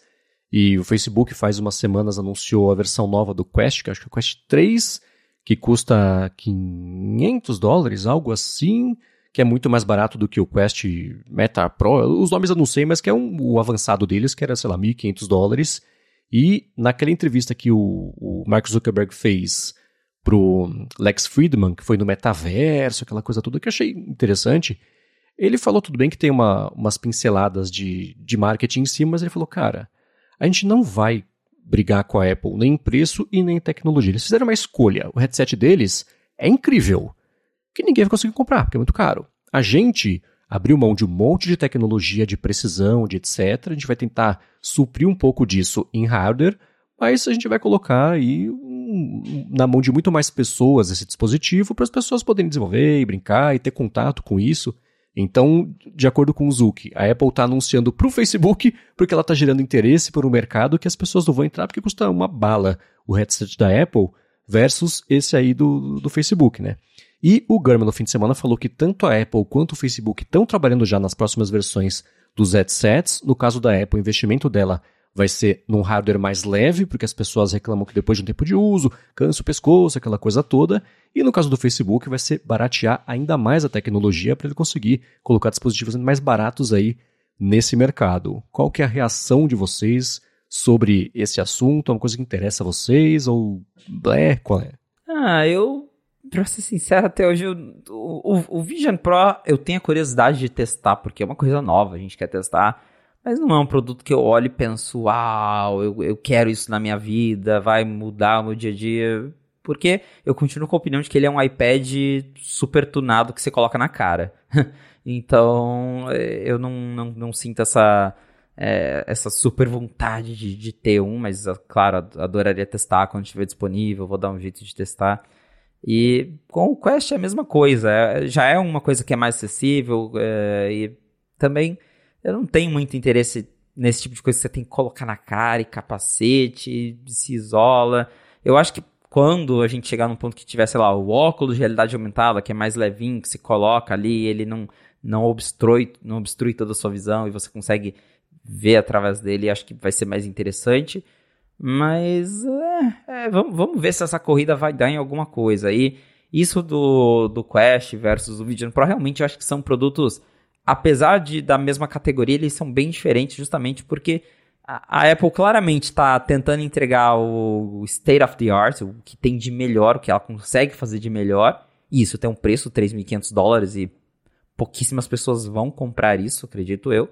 E o Facebook faz umas semanas anunciou a versão nova do Quest, que acho que é o Quest 3, que custa 500 dólares, algo assim que é muito mais barato do que o Quest Meta Pro. Os nomes eu não sei, mas que é um, o avançado deles, que era, sei lá, 1.500 dólares. E naquela entrevista que o, o Mark Zuckerberg fez pro Lex Friedman, que foi no metaverso, aquela coisa toda que eu achei interessante, ele falou tudo bem que tem uma, umas pinceladas de, de marketing em cima, mas ele falou, cara, a gente não vai brigar com a Apple nem em preço e nem em tecnologia. Eles fizeram uma escolha. O headset deles é incrível. que ninguém vai conseguir comprar, porque é muito caro. A gente abriu mão de um monte de tecnologia de precisão, de etc. A gente vai tentar suprir um pouco disso em hardware, mas a gente vai colocar aí na mão de muito mais pessoas esse dispositivo para as pessoas poderem desenvolver e brincar e ter contato com isso. Então, de acordo com o Zuki, a Apple está anunciando para o Facebook porque ela está gerando interesse por um mercado que as pessoas não vão entrar porque custa uma bala o headset da Apple versus esse aí do, do Facebook, né? E o Gurman no fim de semana falou que tanto a Apple quanto o Facebook estão trabalhando já nas próximas versões dos headsets. No caso da Apple, o investimento dela vai ser num hardware mais leve, porque as pessoas reclamam que depois de um tempo de uso, cansa o pescoço, aquela coisa toda. E no caso do Facebook, vai ser baratear ainda mais a tecnologia para ele conseguir colocar dispositivos mais baratos aí nesse mercado. Qual que é a reação de vocês sobre esse assunto? É uma coisa que interessa a vocês ou é, qual é? Ah, eu pra ser sincero, até hoje eu, o, o Vision Pro eu tenho a curiosidade de testar, porque é uma coisa nova, a gente quer testar. Mas não é um produto que eu olho e penso, uau, eu, eu quero isso na minha vida, vai mudar o meu dia a dia. Porque eu continuo com a opinião de que ele é um iPad super tunado que você coloca na cara. então, é, eu não, não, não sinto essa, é, essa super vontade de, de ter um, mas, claro, adoraria testar quando estiver disponível, vou dar um jeito de testar. E com o Quest é a mesma coisa, é, já é uma coisa que é mais acessível é, e também eu não tenho muito interesse nesse tipo de coisa que você tem que colocar na cara e capacete, se isola. Eu acho que quando a gente chegar num ponto que tiver, sei lá, o óculos de realidade aumentada, que é mais levinho, que se coloca ali, ele não, não obstrui, não obstrui toda a sua visão e você consegue ver através dele, acho que vai ser mais interessante. Mas é, é, vamos, vamos ver se essa corrida vai dar em alguma coisa. E isso do, do Quest versus o Vision Pro, realmente eu acho que são produtos apesar de da mesma categoria, eles são bem diferentes justamente porque a, a Apple claramente está tentando entregar o state of the art, o que tem de melhor, o que ela consegue fazer de melhor. E isso tem um preço, 3.500 dólares, e pouquíssimas pessoas vão comprar isso, acredito eu.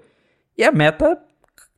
E a Meta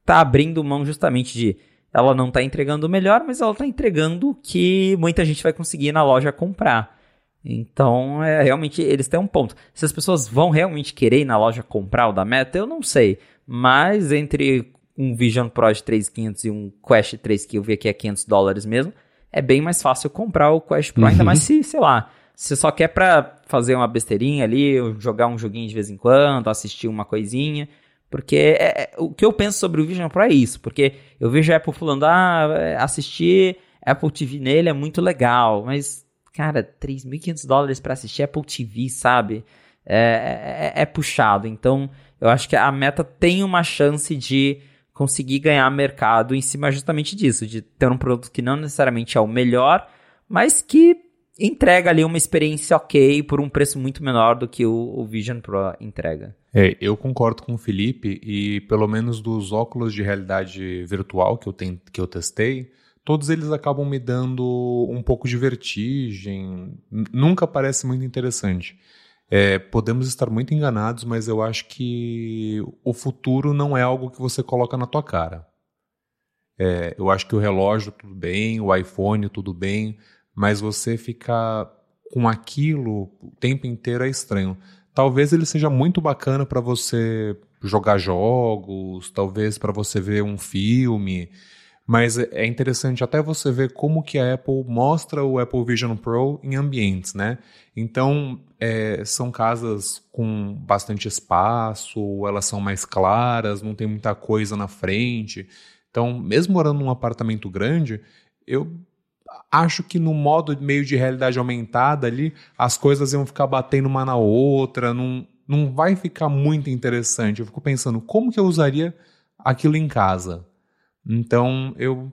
está abrindo mão justamente de ela não está entregando o melhor, mas ela está entregando o que muita gente vai conseguir na loja comprar. Então, é, realmente, eles têm um ponto. Se as pessoas vão realmente querer ir na loja comprar o da Meta, eu não sei. Mas entre um Vision Pro de 3.500 e um Quest 3 que eu vi aqui é 500 dólares mesmo, é bem mais fácil comprar o Quest Pro, uhum. ainda mais se, sei lá, você só quer pra fazer uma besteirinha ali, jogar um joguinho de vez em quando, assistir uma coisinha. Porque é, é, o que eu penso sobre o Vision Pro é isso. Porque eu vejo a Apple falando, ah, é, assistir Apple TV nele é muito legal. Mas cara, 3.500 dólares para assistir Apple TV, sabe? É, é, é, puxado. Então, eu acho que a meta tem uma chance de conseguir ganhar mercado em cima justamente disso, de ter um produto que não necessariamente é o melhor, mas que entrega ali uma experiência ok por um preço muito menor do que o, o Vision Pro entrega. É, eu concordo com o Felipe e pelo menos dos óculos de realidade virtual que eu, tem, que eu testei, todos eles acabam me dando um pouco de vertigem. Nunca parece muito interessante. É, podemos estar muito enganados, mas eu acho que o futuro não é algo que você coloca na tua cara. É, eu acho que o relógio tudo bem, o iPhone tudo bem, mas você ficar com aquilo o tempo inteiro é estranho. Talvez ele seja muito bacana para você jogar jogos, talvez para você ver um filme, mas é interessante até você ver como que a Apple mostra o Apple Vision Pro em ambientes, né? Então, é, são casas com bastante espaço, elas são mais claras, não tem muita coisa na frente. Então, mesmo morando num apartamento grande, eu acho que no modo meio de realidade aumentada ali, as coisas iam ficar batendo uma na outra, não, não vai ficar muito interessante. Eu fico pensando, como que eu usaria aquilo em casa? Então, eu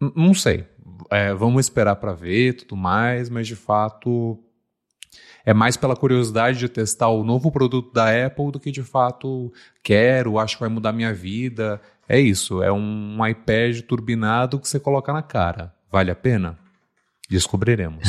não sei. É, vamos esperar para ver tudo mais, mas de fato é mais pela curiosidade de testar o novo produto da Apple do que de fato quero, acho que vai mudar minha vida. É isso, é um iPad turbinado que você coloca na cara. Vale a pena? Descobriremos.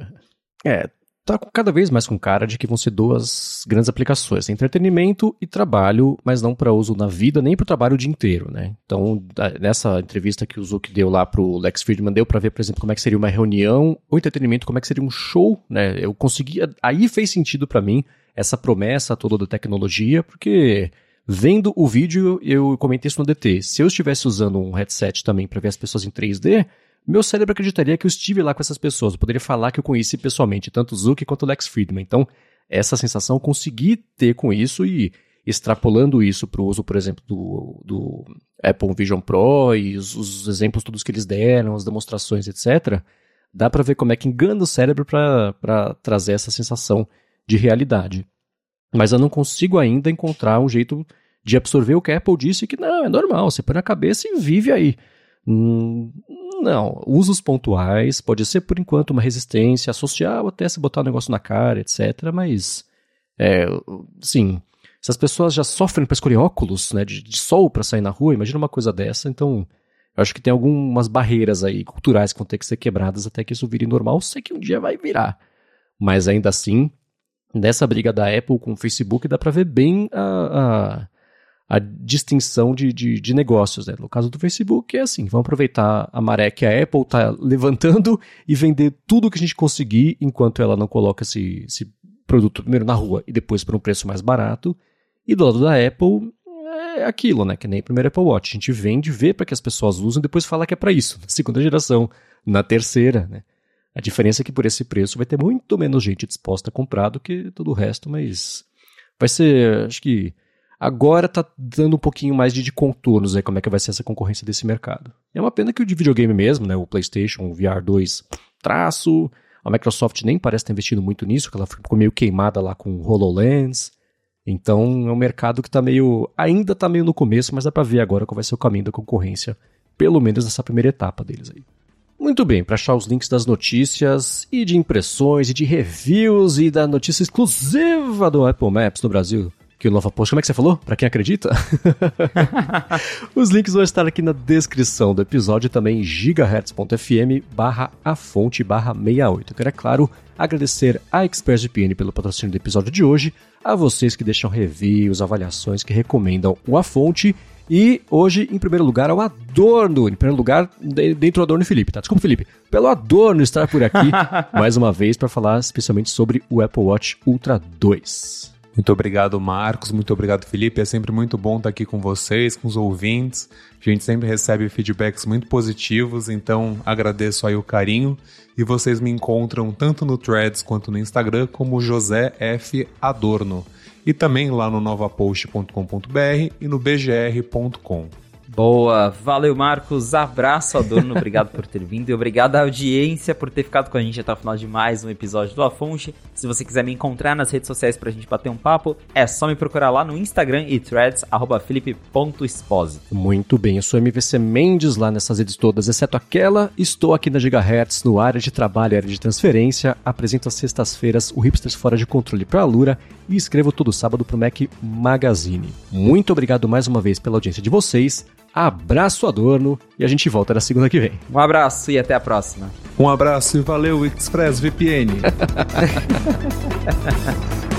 é, tá cada vez mais com cara de que vão ser duas grandes aplicações, entretenimento e trabalho, mas não para uso na vida nem para o trabalho o dia inteiro, né? Então, nessa entrevista que o Zuck deu lá pro Lex Friedman, deu para ver, por exemplo, como é que seria uma reunião, o entretenimento, como é que seria um show, né? Eu conseguia, aí fez sentido para mim essa promessa toda da tecnologia, porque vendo o vídeo eu comentei isso no DT, se eu estivesse usando um headset também para ver as pessoas em 3D, meu cérebro acreditaria que eu estive lá com essas pessoas. Eu poderia falar que eu conheci pessoalmente tanto o Zuck quanto o Lex Friedman. Então, essa sensação eu consegui ter com isso e extrapolando isso para o uso, por exemplo, do, do Apple Vision Pro e os, os, exemplos todos que eles deram, as demonstrações, etc., dá para ver como é que engana o cérebro para trazer essa sensação de realidade. Mas eu não consigo ainda encontrar um jeito de absorver o que a Apple disse que não, é normal, você põe na cabeça e vive aí. Hum, não, usos pontuais, pode ser por enquanto uma resistência social, até se botar o um negócio na cara, etc. Mas, é, sim, se as pessoas já sofrem para escolher óculos né, de, de sol para sair na rua, imagina uma coisa dessa, então eu acho que tem algumas barreiras aí culturais que vão ter que ser quebradas até que isso vire normal. Sei que um dia vai virar, mas ainda assim, nessa briga da Apple com o Facebook dá para ver bem a, a distinção de, de, de, negócios. Né? No caso do Facebook, é assim: vamos aproveitar a maré que a Apple está levantando e vender tudo que a gente conseguir enquanto ela não coloca esse, esse produto primeiro na rua e depois por um preço mais barato. E do lado da Apple, é aquilo, né? Que nem o primeiro Apple Watch. A gente vende, vê para que as pessoas usam e depois fala que é para isso. Na segunda geração, na terceira, né? A diferença é que por esse preço vai ter muito menos gente disposta a comprar do que todo o resto, mas vai ser, acho que Agora tá dando um pouquinho mais de, de, contornos aí como é que vai ser essa concorrência desse mercado. É uma pena que o de videogame mesmo, né, o PlayStation, o VR 2, traço, a Microsoft nem parece ter investido muito nisso, que ela ficou meio queimada lá com o HoloLens. Então é um mercado que tá meio. ainda tá meio no começo, mas dá para ver agora qual vai ser o caminho da concorrência, pelo menos nessa primeira etapa deles aí. Muito bem, para achar os links das notícias e de impressões e de reviews e da notícia exclusiva do Apple Maps no Brasil, que o Nova Post. Como é que você falou? Para quem acredita? Os links vão estar aqui na descrição do episódio também gigahertz.fm barra a fonte barra 68. Eu quero, é claro, agradecer a ExpressVPN pelo patrocínio do episódio de hoje, a vocês que deixam reviews, avaliações, que recomendam o A Fonte e hoje, em primeiro lugar, ao Adorno. Em primeiro lugar, dentro do Adorno e Felipe, tá? Desculpa, Felipe. Pelo Adorno estar por aqui mais uma vez para falar especialmente sobre o Apple Watch Ultra 2. Muito obrigado, Marcos. Muito obrigado, Felipe. É sempre muito bom estar aqui com vocês, com os ouvintes. A gente sempre recebe feedbacks muito positivos, então agradeço aí o carinho. E vocês me encontram tanto no Threads quanto no Instagram como José F. Adorno. E também lá no novapost.com.br e no bgr.com. Boa, valeu Marcos, abraço Adorno, obrigado por ter vindo e obrigado à audiência por ter ficado com a gente até o final de mais um episódio do Afonte. Se você quiser me encontrar nas redes sociais pra gente bater um papo, é só me procurar lá no Instagram e threads, arroba Muito bem, eu sou MVC Mendes lá nessas redes todas, exceto aquela, estou aqui na Gigahertz, no área de trabalho e área de transferência, apresento às sextas-feiras o Hipsters Fora de Controle pra Lura e escrevo todo sábado pro Mac Magazine. Muito obrigado mais uma vez pela audiência de vocês, Abraço Adorno e a gente volta na segunda que vem. Um abraço e até a próxima. Um abraço e valeu ExpressVPN.